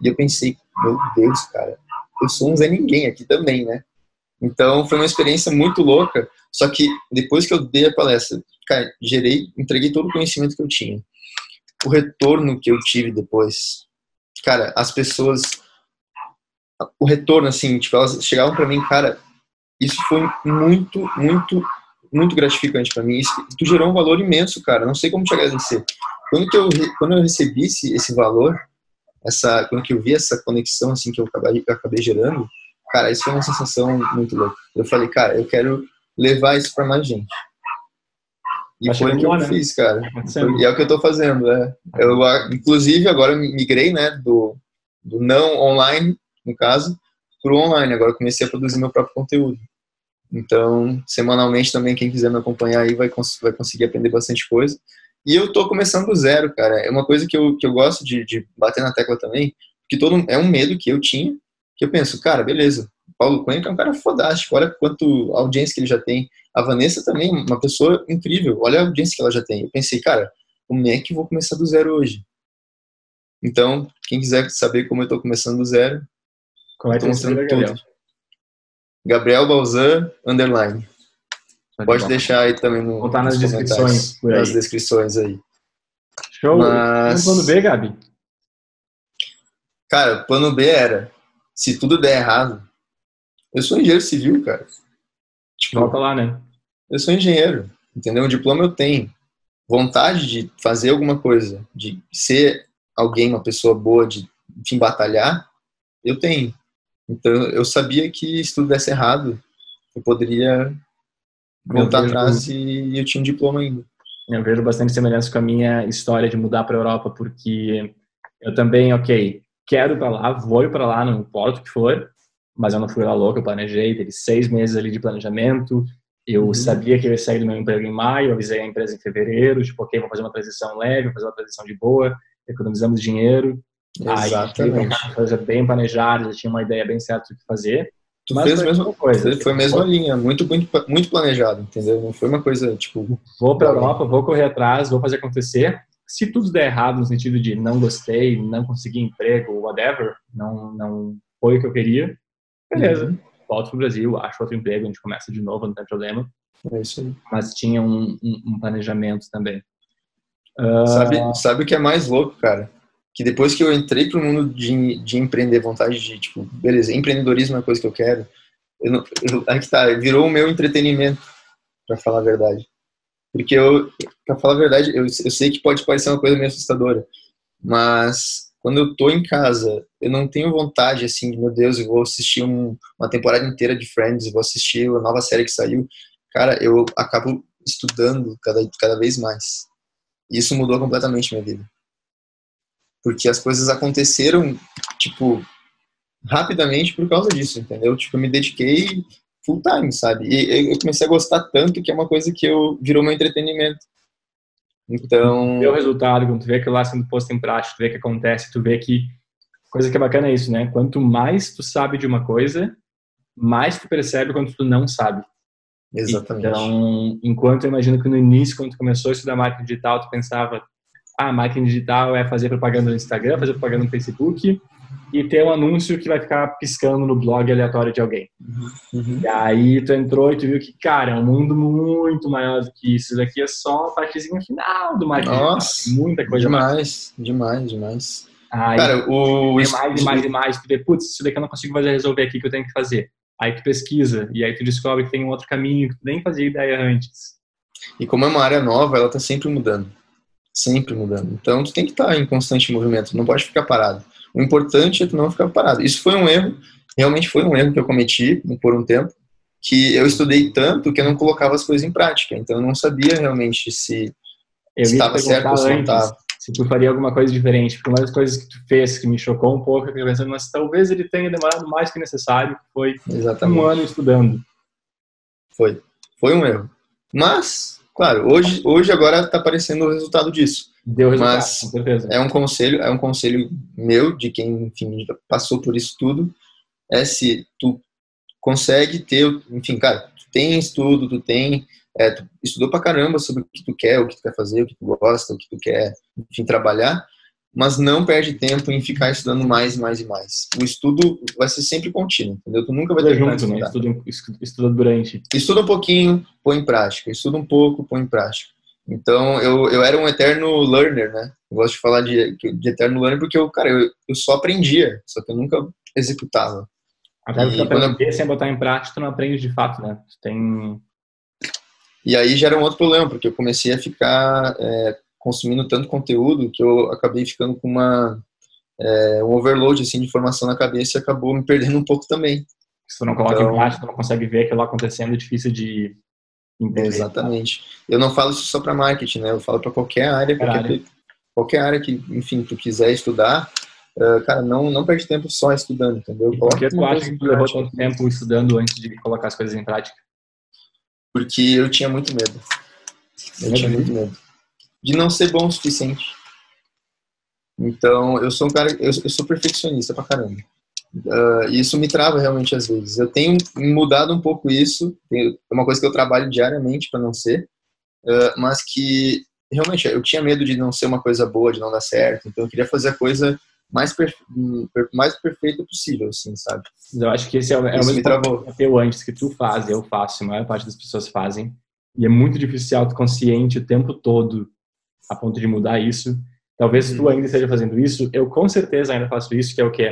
Speaker 1: E eu pensei, meu Deus, cara, eu sou um Zé Ninguém aqui também, né? Então foi uma experiência muito louca, só que depois que eu dei a palestra, cara, gerei, entreguei todo o conhecimento que eu tinha. O retorno que eu tive depois, cara, as pessoas, o retorno, assim, tipo, elas chegavam para mim, cara, isso foi muito, muito, muito gratificante para mim. Isso, tu gerou um valor imenso, cara. Não sei como te agradecer. Quando que eu, quando eu recebi esse, esse valor, essa, quando que eu vi essa conexão, assim, que eu acabei, eu acabei gerando, cara, isso foi uma sensação muito louca. Eu falei, cara, eu quero levar isso para mais gente. E foi o que eu né? fiz, cara. E é o que eu tô fazendo, né? Eu, inclusive, agora migrei, né, do, do não online, no caso, pro online. Agora comecei a produzir meu próprio conteúdo. Então, semanalmente também, quem quiser me acompanhar aí vai, cons vai conseguir aprender bastante coisa. E eu tô começando do zero, cara. É uma coisa que eu, que eu gosto de, de bater na tecla também, que todo é um medo que eu tinha, que eu penso, cara, beleza, Paulo Cuenca é um cara fodástico, olha quanto audiência que ele já tem. A Vanessa também, uma pessoa incrível, olha a audiência que ela já tem. Eu pensei, cara, como é que eu vou começar do zero hoje? Então, quem quiser saber como eu estou começando do zero,
Speaker 2: é que mostrando tudo. Gabriel
Speaker 1: Balzan, underline. Pode, Pode deixar aí também no,
Speaker 2: Botar nas descrições.
Speaker 1: Nas descrições aí.
Speaker 2: Show. Mas... plano B, Gabi?
Speaker 1: Cara, plano B era, se tudo der errado, eu sou engenheiro civil, cara.
Speaker 2: Tipo, Volta lá, né?
Speaker 1: Eu sou engenheiro, entendeu? Um diploma eu tenho. Vontade de fazer alguma coisa, de ser alguém, uma pessoa boa, de, enfim, batalhar, eu tenho. Então, eu sabia que se tudo desse errado, eu poderia voltar atrás e eu tinha um diploma ainda.
Speaker 2: Eu vejo bastante semelhança com a minha história de mudar para a Europa, porque eu também, ok, quero para lá, vou para lá, não importa o que for, mas eu não fui lá louco, eu planejei, teve seis meses ali de planejamento, eu uhum. sabia que eu ia sair do meu emprego em maio, avisei a empresa em fevereiro, tipo, ok, vou fazer uma transição leve, vou fazer uma transição de boa, economizamos dinheiro,
Speaker 1: Exatamente.
Speaker 2: aí coisa bem planejada, já tinha uma ideia bem certa do que fazer.
Speaker 1: Tu fez a mesma coisa. Foi a mesma linha, muito, muito, muito planejado, entendeu? Não foi uma coisa, tipo...
Speaker 2: Vou para a Europa, vou correr atrás, vou fazer acontecer. Se tudo der errado no sentido de não gostei, não consegui emprego, whatever, não, não foi o que eu queria, Beleza, uhum. volto pro Brasil, acho outro emprego, a gente começa de novo, não tem problema.
Speaker 1: É isso aí.
Speaker 2: Mas tinha um, um, um planejamento também.
Speaker 1: Uh... Sabe, sabe o que é mais louco, cara? Que depois que eu entrei pro mundo de, de empreender, vontade de, tipo, beleza, empreendedorismo é uma coisa que eu quero, eu não, eu, aí que tá, virou o meu entretenimento, para falar a verdade. Porque eu, pra falar a verdade, eu, eu sei que pode parecer uma coisa meio assustadora, mas quando eu tô em casa, eu não tenho vontade, assim, de, meu Deus, eu vou assistir um, uma temporada inteira de Friends, vou assistir a nova série que saiu. Cara, eu acabo estudando cada, cada vez mais. E isso mudou completamente minha vida. Porque as coisas aconteceram, tipo, rapidamente por causa disso, entendeu? Tipo, eu me dediquei full time, sabe? E eu comecei a gostar tanto que é uma coisa que eu virou meu entretenimento. Então.
Speaker 2: Vê o resultado, quando tu vê aquilo lá sendo posto em prática, tu vê que acontece, tu vê que. Coisa que é bacana é isso, né? Quanto mais tu sabe de uma coisa, mais tu percebe quando tu não sabe.
Speaker 1: Exatamente.
Speaker 2: Então, enquanto eu imagino que no início, quando tu começou a estudar marketing digital, tu pensava, ah, marketing digital é fazer propaganda no Instagram, fazer propaganda no Facebook, e ter um anúncio que vai ficar piscando no blog aleatório de alguém. Uhum. E aí tu entrou e tu viu que, cara, é um mundo muito maior do que isso. Isso daqui é só a partezinha final do marketing.
Speaker 1: Nossa, muita coisa demais, mais. demais, demais.
Speaker 2: Aí, cara, o... Tem mais e mais e mais. Tu vê, putz, isso daqui eu não consigo fazer resolver aqui que eu tenho que fazer. Aí tu pesquisa e aí tu descobre que tem um outro caminho que tu nem fazia ideia antes.
Speaker 1: E como é uma área nova, ela tá sempre mudando. Sempre mudando. Então tu tem que estar tá em constante movimento, não pode ficar parado. O importante é tu não ficar parado. Isso foi um erro, realmente foi um erro que eu cometi por um tempo, que eu estudei tanto que eu não colocava as coisas em prática. Então eu não sabia realmente se estava certo ou se não estava.
Speaker 2: Se tu faria alguma coisa diferente, porque uma das coisas que tu fez que me chocou um pouco, eu fiquei pensando, mas talvez ele tenha demorado mais que necessário, foi Exatamente. um ano estudando.
Speaker 1: Foi. Foi um erro. Mas, claro, hoje, hoje agora está aparecendo o resultado disso.
Speaker 2: Deu resultado,
Speaker 1: Mas com certeza. É um conselho, é um conselho meu, de quem, enfim, passou por isso tudo, é se tu consegue ter, enfim, cara, tu tem estudo, tu tem, é, tu estudou pra caramba sobre o que tu quer, o que tu quer fazer, o que tu gosta, o que tu quer, enfim, trabalhar, mas não perde tempo em ficar estudando mais, mais e mais. O estudo vai ser sempre contínuo, entendeu? Tu nunca vai ter
Speaker 2: junto, né? Estuda, estuda durante.
Speaker 1: Estuda um pouquinho, põe em prática. Estuda um pouco, põe em prática. Então, eu, eu era um eterno learner, né? Eu gosto de falar de, de eterno learner porque eu, cara, eu, eu só aprendia, só que eu nunca executava.
Speaker 2: Até porque aprender eu... sem botar em prática, tu não aprende de fato, né? Tu tem...
Speaker 1: E aí gera um outro problema, porque eu comecei a ficar é, consumindo tanto conteúdo que eu acabei ficando com uma, é, um overload assim, de informação na cabeça e acabou me perdendo um pouco também.
Speaker 2: Se tu não coloca então, em prática, tu não consegue ver aquilo acontecendo, é difícil de
Speaker 1: entender. Exatamente. Eu não falo isso só para marketing, né? Eu falo para qualquer área, qualquer área. qualquer área que, enfim, tu quiser estudar, Uh, cara, não, não perde tempo só estudando, entendeu?
Speaker 2: Por que tu acha que tu levou tanto tempo estudando antes de colocar as coisas em prática?
Speaker 1: Porque eu tinha muito medo. Eu é tinha muito medo. De não ser bom o suficiente. Então, eu sou um cara, eu, eu sou perfeccionista pra caramba. Uh, isso me trava realmente às vezes. Eu tenho mudado um pouco isso, é uma coisa que eu trabalho diariamente para não ser, uh, mas que realmente eu tinha medo de não ser uma coisa boa, de não dar certo, então eu queria fazer a coisa mais, perfe mais perfeita possível, assim, sabe?
Speaker 2: Eu acho que esse é, é o mesmo teu antes que tu faz, eu faço, a maior parte das pessoas fazem, e é muito difícil ser autoconsciente o tempo todo a ponto de mudar isso. Talvez tu uhum. ainda esteja fazendo isso, eu com certeza ainda faço isso, que é o que?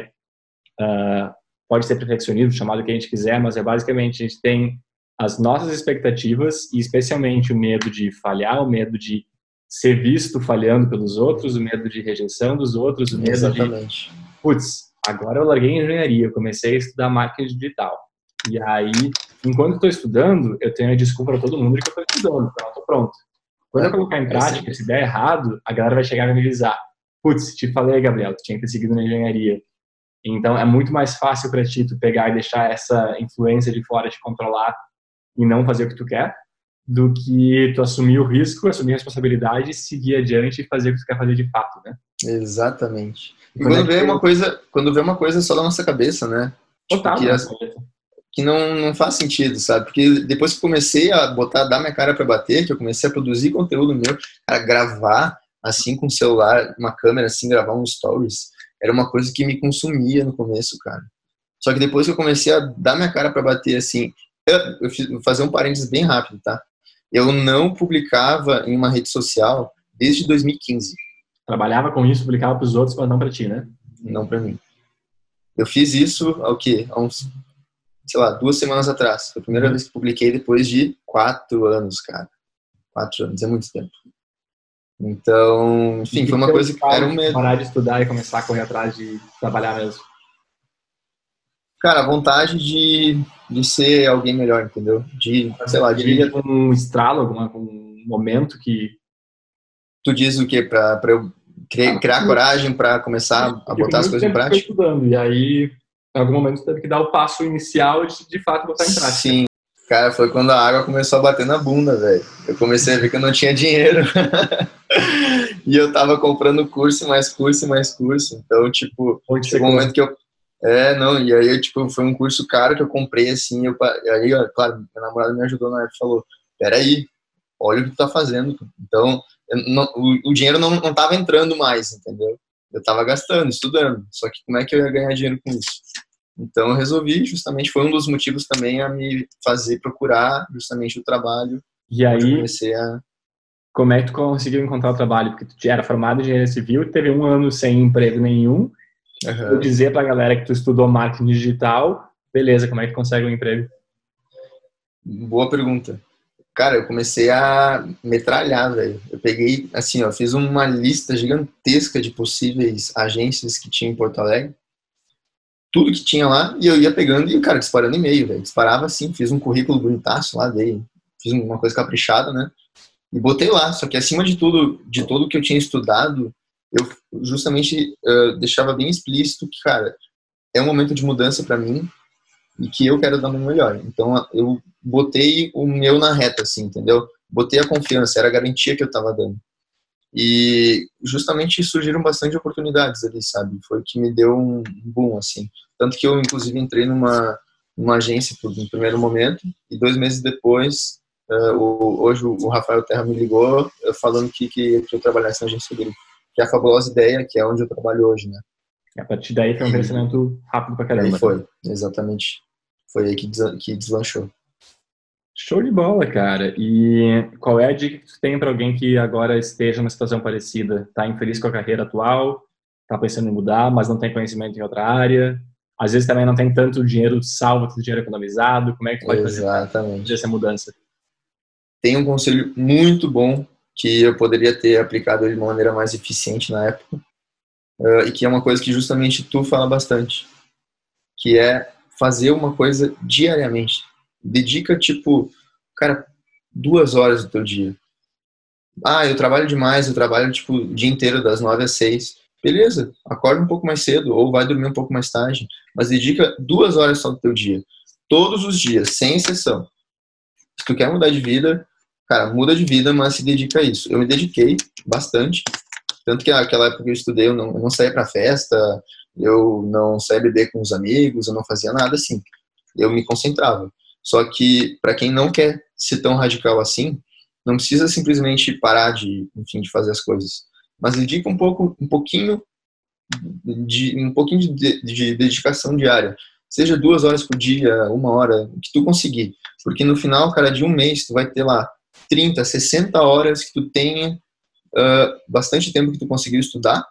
Speaker 2: Uh, pode ser perfeccionismo, chamado o que a gente quiser, mas é basicamente a gente tem as nossas expectativas e especialmente o medo de falhar, o medo de ser visto falhando pelos outros, o medo de rejeição dos outros, o medo Exatamente. de, putz, agora eu larguei engenharia, eu comecei a estudar marketing digital. E aí, enquanto estou estudando, eu tenho a desculpa para todo mundo de que eu estou estudando, então eu estou pronto. Quando eu colocar em prática, se der errado, a galera vai chegar e me avisar. Putz, te falei, Gabriel, tu tinha que ter seguido na engenharia. Então, é muito mais fácil para ti tu pegar e deixar essa influência de fora te controlar e não fazer o que tu quer, do que tu assumir o risco, assumir a responsabilidade, seguir adiante e fazer o que tu quer fazer de fato, né?
Speaker 1: Exatamente. E quando, quando é vê uma coisa, quando vê uma coisa só da nossa cabeça, né?
Speaker 2: Total. Tipo,
Speaker 1: que, as, que não, não faz sentido, sabe? Porque depois que comecei a botar, dar minha cara para bater, que eu comecei a produzir conteúdo meu, a gravar assim com o celular, uma câmera assim, gravar um stories, era uma coisa que me consumia no começo, cara. Só que depois que eu comecei a dar minha cara para bater assim, eu, eu fiz, vou fazer um parênteses bem rápido, tá? eu não publicava em uma rede social desde 2015.
Speaker 2: Trabalhava com isso, publicava para os outros, mas não para ti, né?
Speaker 1: Não para mim. Eu fiz isso ao quê? Há uns, sei lá, duas semanas atrás. Foi a primeira vez que publiquei depois de quatro anos, cara. Quatro anos, é muito tempo. Então, enfim, foi uma coisa que era um medo.
Speaker 2: Parar de estudar e começar a correr atrás de trabalhar mesmo.
Speaker 1: Cara, a vontade de, de ser alguém melhor, entendeu? De, sei lá, de...
Speaker 2: Um estralo, algum momento que...
Speaker 1: Tu diz o quê? Pra, pra eu criar, ah, criar coragem para começar a botar as coisas em prática?
Speaker 2: estudando, e aí, em algum momento, teve que dar o passo inicial de, de fato, botar em prática.
Speaker 1: Sim. Cara, foi quando a água começou a bater na bunda, velho. Eu comecei a ver que eu não tinha dinheiro. [LAUGHS] e eu tava comprando curso, mais curso, mais curso. Então, tipo, Onde chegou um momento que eu é, não, e aí, tipo, foi um curso caro que eu comprei, assim, eu, aí, ó, claro, minha namorada me ajudou na época e falou, peraí, olha o que tu tá fazendo. Então, não, o, o, dinheiro não, não tava entrando mais, entendeu? Eu tava gastando, estudando, só que como é que eu ia ganhar dinheiro com isso? Então, eu resolvi, justamente, foi um dos motivos também a me fazer procurar justamente o trabalho.
Speaker 2: E aí, a... como é que tu conseguiu encontrar o trabalho? Porque tu era formado em engenharia civil, teve um ano sem emprego nenhum, Uhum. Eu dizer pra galera que tu estudou marketing digital, beleza, como é que consegue um emprego?
Speaker 1: Boa pergunta. Cara, eu comecei a metralhar, velho. Eu peguei, assim, ó, fiz uma lista gigantesca de possíveis agências que tinha em Porto Alegre. Tudo que tinha lá, e eu ia pegando e, cara, disparando e-mail, velho. Disparava assim, fiz um currículo bonitaço lá, dei, fiz uma coisa caprichada, né? E botei lá. Só que acima de tudo, de tudo que eu tinha estudado, eu justamente uh, deixava bem explícito que, cara, é um momento de mudança para mim e que eu quero dar o meu melhor. Então eu botei o meu na reta, assim, entendeu? Botei a confiança, era a garantia que eu estava dando. E justamente surgiram bastante oportunidades ali, sabe? Foi o que me deu um boom, assim. Tanto que eu, inclusive, entrei numa, numa agência no primeiro momento e dois meses depois, uh, o, hoje o Rafael Terra me ligou uh, falando que, que, que eu trabalhasse na agência dele. Que é a fabulosa ideia, que é onde eu trabalho hoje, né?
Speaker 2: A partir daí foi um crescimento rápido pra caramba. Aí
Speaker 1: foi, exatamente. Foi aí que, deslanchou.
Speaker 2: Show de bola, cara. E qual é a dica que tu tem para alguém que agora esteja numa situação parecida? Tá infeliz com a carreira atual, tá pensando em mudar, mas não tem conhecimento em outra área. Às vezes também não tem tanto dinheiro salvo, tanto dinheiro economizado. Como é que tu pode
Speaker 1: Exatamente.
Speaker 2: fazer essa mudança?
Speaker 1: Tem um conselho muito bom que eu poderia ter aplicado de uma maneira mais eficiente na época, uh, e que é uma coisa que justamente tu fala bastante, que é fazer uma coisa diariamente. Dedica, tipo, cara, duas horas do teu dia. Ah, eu trabalho demais, eu trabalho, tipo, o dia inteiro, das nove às seis. Beleza, acorda um pouco mais cedo ou vai dormir um pouco mais tarde, mas dedica duas horas só do teu dia. Todos os dias, sem exceção. Se tu quer mudar de vida, cara, muda de vida, mas se dedica a isso. Eu me dediquei bastante, tanto que aquela época que eu estudei, eu não, eu não saía pra festa, eu não saía beber com os amigos, eu não fazia nada assim. Eu me concentrava. Só que para quem não quer ser tão radical assim, não precisa simplesmente parar de, enfim, de fazer as coisas, mas dedica um pouco, um pouquinho de um pouquinho de, de dedicação diária. Seja duas horas por dia, uma hora, o que tu conseguir. Porque no final, cara, de um mês, tu vai ter lá 30, 60 horas que tu tenha uh, bastante tempo que tu conseguiu estudar.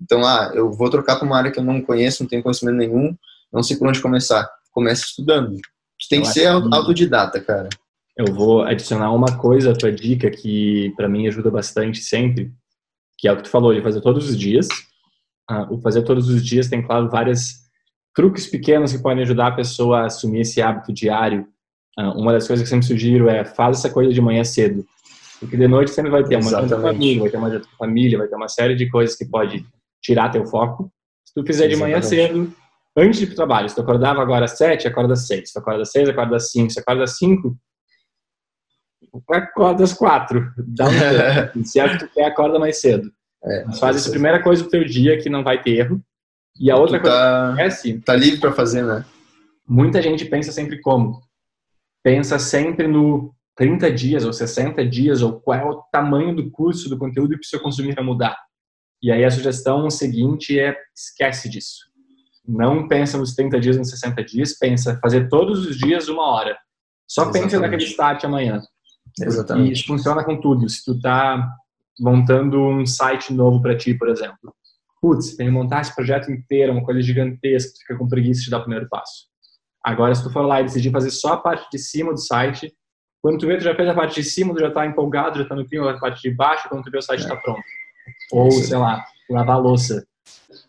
Speaker 1: Então, ah, eu vou trocar para uma área que eu não conheço, não tenho conhecimento nenhum, não sei por onde começar. Comece estudando. Tu tem eu que ser autodidata, cara.
Speaker 2: Eu vou adicionar uma coisa à tua dica que para mim ajuda bastante sempre, que é o que tu falou, de fazer todos os dias. Uh, o fazer todos os dias tem, claro, várias truques pequenos que podem ajudar a pessoa a assumir esse hábito diário. Uh, uma das coisas que eu sempre sugiro é faz essa coisa de manhã cedo. Porque de noite sempre vai ter uma janta família, vai ter uma janta família, vai ter uma série de coisas que pode tirar teu foco. Se tu fizer de manhã cedo, antes de ir pro trabalho, se tu acordava agora às sete, acorda às seis. Se tu acorda às seis, acorda às cinco. Se acorda às cinco, acorda às quatro. Dá um [LAUGHS] tempo. se é que tu quer, acorda mais cedo. É, Mas faz essa primeira coisa do teu dia que não vai ter erro. E a outra coisa
Speaker 1: tá, que acontece... Tá livre para fazer, né?
Speaker 2: Muita gente pensa sempre como? Pensa sempre no 30 dias ou 60 dias, ou qual é o tamanho do curso, do conteúdo que precisa consumir para mudar. E aí a sugestão seguinte é esquece disso. Não pensa nos 30 dias, nos 60 dias, pensa fazer todos os dias uma hora. Só Exatamente. pensa naquele start amanhã.
Speaker 1: Exatamente.
Speaker 2: E isso funciona com tudo. Se tu tá montando um site novo para ti, por exemplo. Putz, tem que montar esse projeto inteiro, uma coisa gigantesca, tu fica com preguiça de dar o primeiro passo. Agora, se tu for lá e decidir fazer só a parte de cima do site, quando tu vê, tu já fez a parte de cima, tu já está empolgado, já está no clima, a parte de baixo, quando tu vê o site está é. pronto. Ou, sei lá, lavar louça.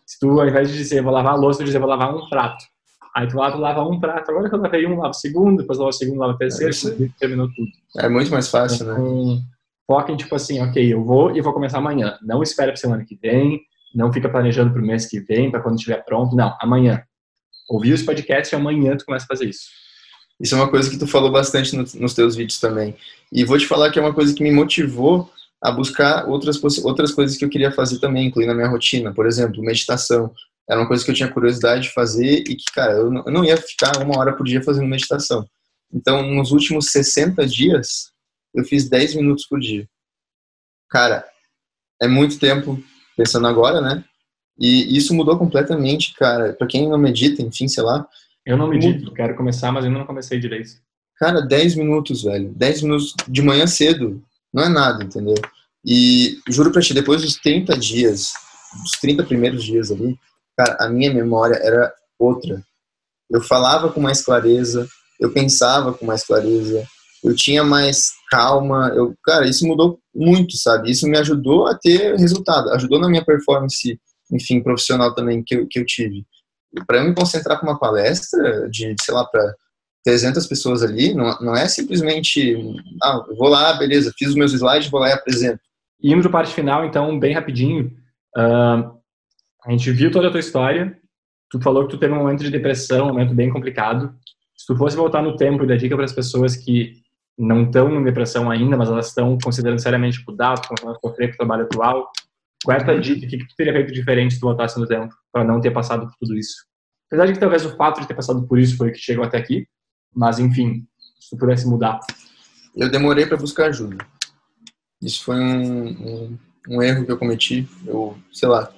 Speaker 2: Se tu, ao invés de dizer vou lavar a louça, tu dizer vou lavar um prato. Aí tu lava, lava um prato. Agora que eu lavei um, lava o segundo, depois lava o segundo, lava o terceiro, é terminou tudo.
Speaker 1: É muito mais fácil,
Speaker 2: então, né? Foca em tipo assim, ok, eu vou e vou começar amanhã. Não espera para semana que vem, não fica planejando para o mês que vem, para quando estiver pronto. Não, amanhã. Ouviu os podcasts e amanhã tu começa a fazer isso.
Speaker 1: Isso é uma coisa que tu falou bastante no, nos teus vídeos também. E vou te falar que é uma coisa que me motivou a buscar outras, outras coisas que eu queria fazer também, incluindo na minha rotina. Por exemplo, meditação. Era uma coisa que eu tinha curiosidade de fazer e que, cara, eu não, eu não ia ficar uma hora por dia fazendo meditação. Então, nos últimos 60 dias, eu fiz 10 minutos por dia. Cara, é muito tempo pensando agora, né? E isso mudou completamente, cara. Para quem não medita, enfim, sei lá,
Speaker 2: eu não medito, quero começar, mas ainda não comecei direito.
Speaker 1: Cara, 10 minutos, velho. 10 minutos de manhã cedo. Não é nada, entendeu? E juro pra ti, depois dos 30 dias, dos 30 primeiros dias ali, cara, a minha memória era outra. Eu falava com mais clareza, eu pensava com mais clareza, eu tinha mais calma, eu, cara, isso mudou muito, sabe? Isso me ajudou a ter resultado, ajudou na minha performance, enfim, profissional também que eu, que eu tive. Para eu me concentrar para uma palestra de, sei lá, para 300 pessoas ali, não, não é simplesmente, ah, vou lá, beleza, fiz os meus slides, vou lá e apresento.
Speaker 2: Indo para parte final, então, bem rapidinho, uh, a gente viu toda a tua história, tu falou que tu teve um momento de depressão, um momento bem complicado. Se tu fosse voltar no tempo e dar dica para as pessoas que não estão em depressão ainda, mas elas estão considerando seriamente mudar, a sofrer com o trabalho atual, qual é a dica? O que, que tu teria feito diferente se tu voltasse no tempo para não ter passado por tudo isso? Apesar de que talvez o fato de ter passado por isso foi o que chegou até aqui, mas enfim, se tu pudesse mudar.
Speaker 1: Eu demorei para buscar ajuda. Isso foi um, um, um, erro que eu cometi. Eu, sei lá.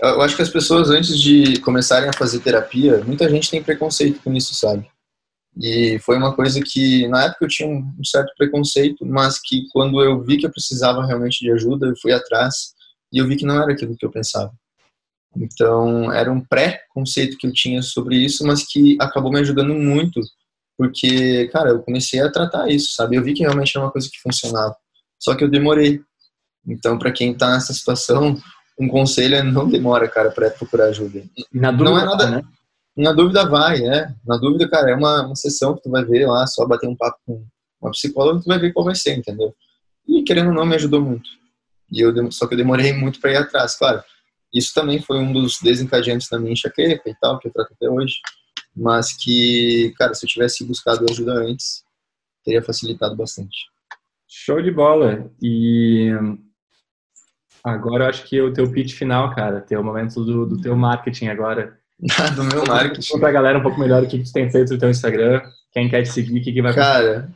Speaker 1: Eu acho que as pessoas, antes de começarem a fazer terapia, muita gente tem preconceito com isso, sabe? E foi uma coisa que, na época, eu tinha um certo preconceito, mas que quando eu vi que eu precisava realmente de ajuda, eu fui atrás e eu vi que não era aquilo que eu pensava. Então, era um pré-conceito que eu tinha sobre isso, mas que acabou me ajudando muito, porque, cara, eu comecei a tratar isso, sabe? Eu vi que realmente era uma coisa que funcionava. Só que eu demorei. Então, para quem tá nessa situação, um conselho é não demora, cara, para procurar ajuda.
Speaker 2: Na dúvida,
Speaker 1: não é nada, né? Na dúvida vai, é. Na dúvida, cara, é uma, uma sessão que tu vai ver lá, só bater um papo com uma psicóloga, tu vai ver qual vai ser, entendeu? E querendo ou não, me ajudou muito. E eu, só que eu demorei muito para ir atrás, claro. Isso também foi um dos desencadeantes da minha enxaqueca e tal, que eu trato até hoje. Mas que, cara, se eu tivesse buscado ajuda antes, teria facilitado bastante.
Speaker 2: Show de bola. E agora eu acho que é o teu pitch final, cara. Tem o momento do, do teu marketing agora. [LAUGHS]
Speaker 1: do meu marketing.
Speaker 2: Conta pra galera um pouco melhor o que, que tu tem feito no teu Instagram, quem quer te seguir, o que, que vai
Speaker 1: Cara,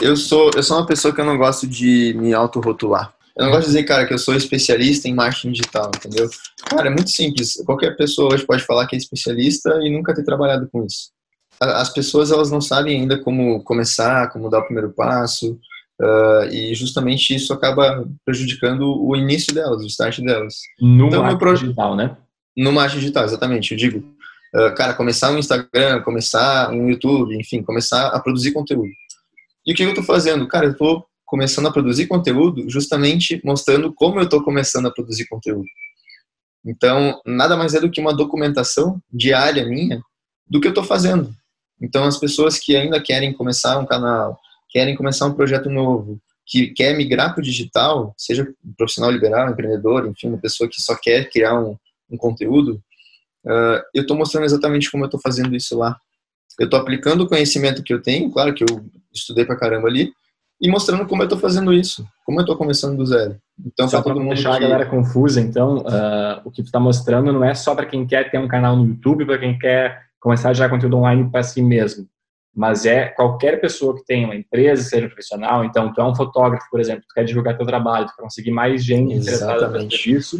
Speaker 1: eu sou, eu sou uma pessoa que eu não gosto de me autorrotular. Eu não gosto de dizer, cara, que eu sou especialista em marketing digital, entendeu? Cara, é muito simples. Qualquer pessoa hoje pode falar que é especialista e nunca ter trabalhado com isso. As pessoas, elas não sabem ainda como começar, como dar o primeiro passo, uh, e justamente isso acaba prejudicando o início delas, o start delas.
Speaker 2: No então, marketing pro... digital, né?
Speaker 1: No marketing digital, exatamente. Eu digo, uh, cara, começar um Instagram, começar um YouTube, enfim, começar a produzir conteúdo. E o que eu estou fazendo? Cara, eu estou começando a produzir conteúdo justamente mostrando como eu estou começando a produzir conteúdo. Então, nada mais é do que uma documentação diária minha do que eu estou fazendo. Então, as pessoas que ainda querem começar um canal, querem começar um projeto novo, que quer migrar para o digital, seja um profissional liberal, empreendedor, enfim, uma pessoa que só quer criar um, um conteúdo, uh, eu estou mostrando exatamente como eu estou fazendo isso lá. Eu estou aplicando o conhecimento que eu tenho, claro que eu estudei para caramba ali, e mostrando como eu estou fazendo isso, como eu estou começando do zero.
Speaker 2: Então, para todo mundo deixar que... a galera confusa, então, uh, o que tu está mostrando não é só para quem quer ter um canal no YouTube, para quem quer começar a gerar conteúdo online para si mesmo, mas é qualquer pessoa que tenha uma empresa, seja profissional, então tu é um fotógrafo, por exemplo, tu quer divulgar teu trabalho, tu quer conseguir mais gente interessada nisso,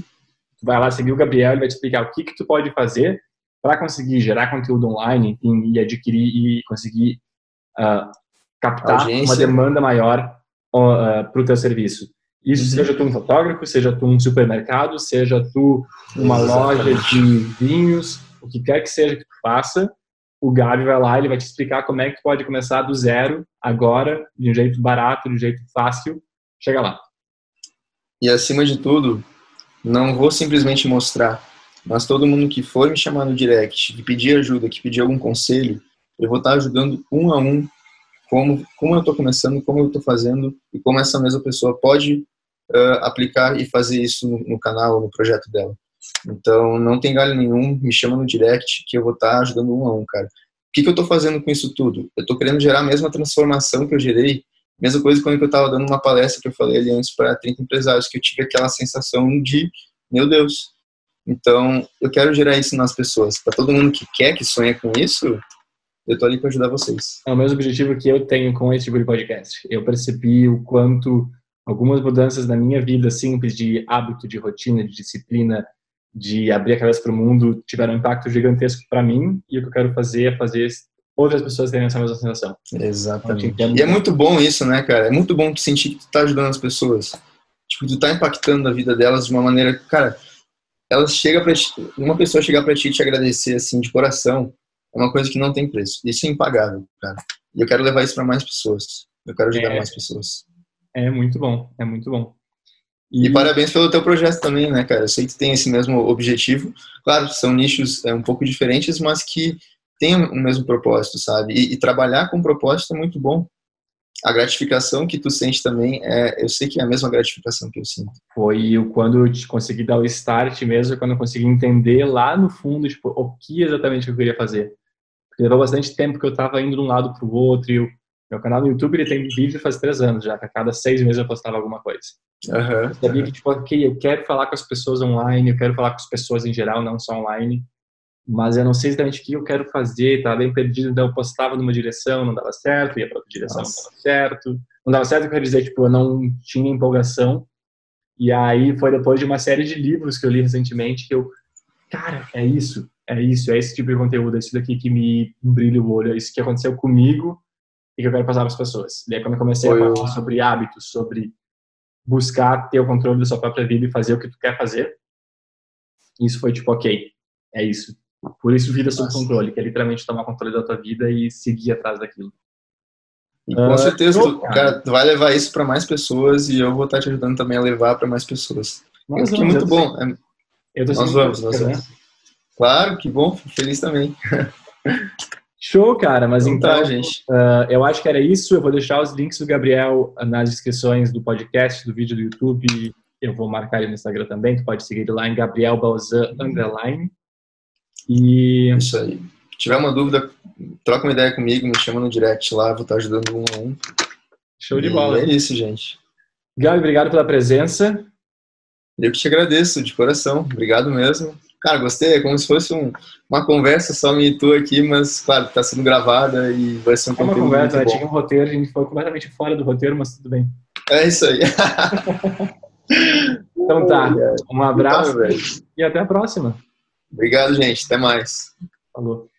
Speaker 2: tu vai lá seguir o Gabriel, ele vai te explicar o que que tu pode fazer para conseguir gerar conteúdo online enfim, e adquirir e conseguir uh, captar Audiência. uma demanda maior uh, para o teu serviço. Isso uhum. seja tu um fotógrafo, seja tu um supermercado, seja tu uma Exatamente. loja de vinhos, o que quer que seja que tu faça, o Gabi vai lá, ele vai te explicar como é que pode começar do zero, agora, de um jeito barato, de um jeito fácil, chega lá.
Speaker 1: E acima de tudo, não vou simplesmente mostrar, mas todo mundo que for me chamar no direct, que pedir ajuda, que pedir algum conselho, eu vou estar ajudando um a um como, como eu estou começando, como eu estou fazendo e como essa mesma pessoa pode uh, aplicar e fazer isso no, no canal, no projeto dela. Então, não tem galho nenhum, me chama no direct que eu vou estar tá ajudando um a um, cara. O que, que eu estou fazendo com isso tudo? Eu estou querendo gerar a mesma transformação que eu gerei, mesma coisa quando eu estava dando uma palestra que eu falei ali antes para 30 empresários, que eu tive aquela sensação de, meu Deus. Então, eu quero gerar isso nas pessoas. Para todo mundo que quer, que sonha com isso, eu tô ali para ajudar vocês.
Speaker 2: É o mesmo objetivo que eu tenho com esse tipo de podcast. Eu percebi o quanto algumas mudanças na minha vida simples de hábito, de rotina, de disciplina, de abrir a cabeça para o mundo tiveram um impacto gigantesco para mim e o que eu quero fazer é fazer outras pessoas terem essa mesma sensação.
Speaker 1: Exatamente. E é muito bom isso, né, cara? É muito bom tu sentir que tu tá ajudando as pessoas. Tipo, tu tá impactando a vida delas de uma maneira, cara, elas chega para uma pessoa chegar para ti e te agradecer assim de coração, é uma coisa que não tem preço. Isso é impagável, cara. E eu quero levar isso para mais pessoas. Eu quero ajudar é, mais pessoas.
Speaker 2: É muito bom, é muito bom.
Speaker 1: E, e, parabéns pelo teu projeto também, né, cara? Eu sei que tem esse mesmo objetivo. Claro, são nichos é, um pouco diferentes, mas que têm o mesmo propósito, sabe? E, e trabalhar com propósito é muito bom a gratificação que tu sente também, é, eu sei que é a mesma gratificação que eu sinto.
Speaker 2: Foi quando eu consegui dar o start mesmo, quando eu consegui entender lá no fundo tipo, o que exatamente eu queria fazer. Porque levou bastante tempo que eu estava indo de um lado para o outro e o meu canal no YouTube ele tem vídeo faz três anos já, que a cada seis meses eu postava alguma coisa.
Speaker 1: Uhum.
Speaker 2: Eu sabia que, tipo, ok, eu quero falar com as pessoas online, eu quero falar com as pessoas em geral, não só online mas eu não sei exatamente o que eu quero fazer, estava bem perdido, então eu postava numa direção, não dava certo, ia para outra direção, Nossa. não dava certo. Não dava certo, eu quero dizer, tipo, eu não tinha empolgação. E aí foi depois de uma série de livros que eu li recentemente que eu, cara, é isso, é isso, é esse tipo de conteúdo, é isso daqui que me brilha o olho, é isso que aconteceu comigo e que eu quero passar para as pessoas. E aí quando eu comecei foi a falar sobre hábitos, sobre buscar ter o controle da sua própria vida e fazer o que tu quer fazer, isso foi tipo, ok, é isso, por isso, vida sob controle, que é literalmente tomar controle da tua vida e seguir atrás daquilo.
Speaker 1: E com uh, certeza, tu, cara, tu vai levar isso para mais pessoas e eu vou estar te ajudando também a levar para mais pessoas. Nós vamos, é muito bom. É,
Speaker 2: eu tô
Speaker 1: nós vamos, nós vamos. Claro, que bom, feliz também. [LAUGHS]
Speaker 2: Show, cara, mas então, então gente. Uh, eu acho que era isso. Eu vou deixar os links do Gabriel nas descrições do podcast, do vídeo do YouTube. Eu vou marcar ele no Instagram também. Tu pode seguir ele lá em Gabriel Balzan underline.
Speaker 1: E... Isso aí. Se tiver uma dúvida, troca uma ideia comigo, me chama no direct lá, vou estar ajudando um a um.
Speaker 2: Show de e bola.
Speaker 1: É isso, gente.
Speaker 2: Gabi, obrigado pela presença.
Speaker 1: Eu que te agradeço, de coração. Obrigado mesmo. Cara, gostei. É como se fosse um, uma conversa só me e tu aqui, mas, claro, está sendo gravada e vai ser um é
Speaker 2: conteúdo uma conversa, muito né? Tinha um roteiro, a gente foi completamente fora do roteiro, mas tudo bem.
Speaker 1: É isso aí. [LAUGHS]
Speaker 2: então tá. Um abraço então, e até a próxima.
Speaker 1: Obrigado, gente. Até mais.
Speaker 2: Falou.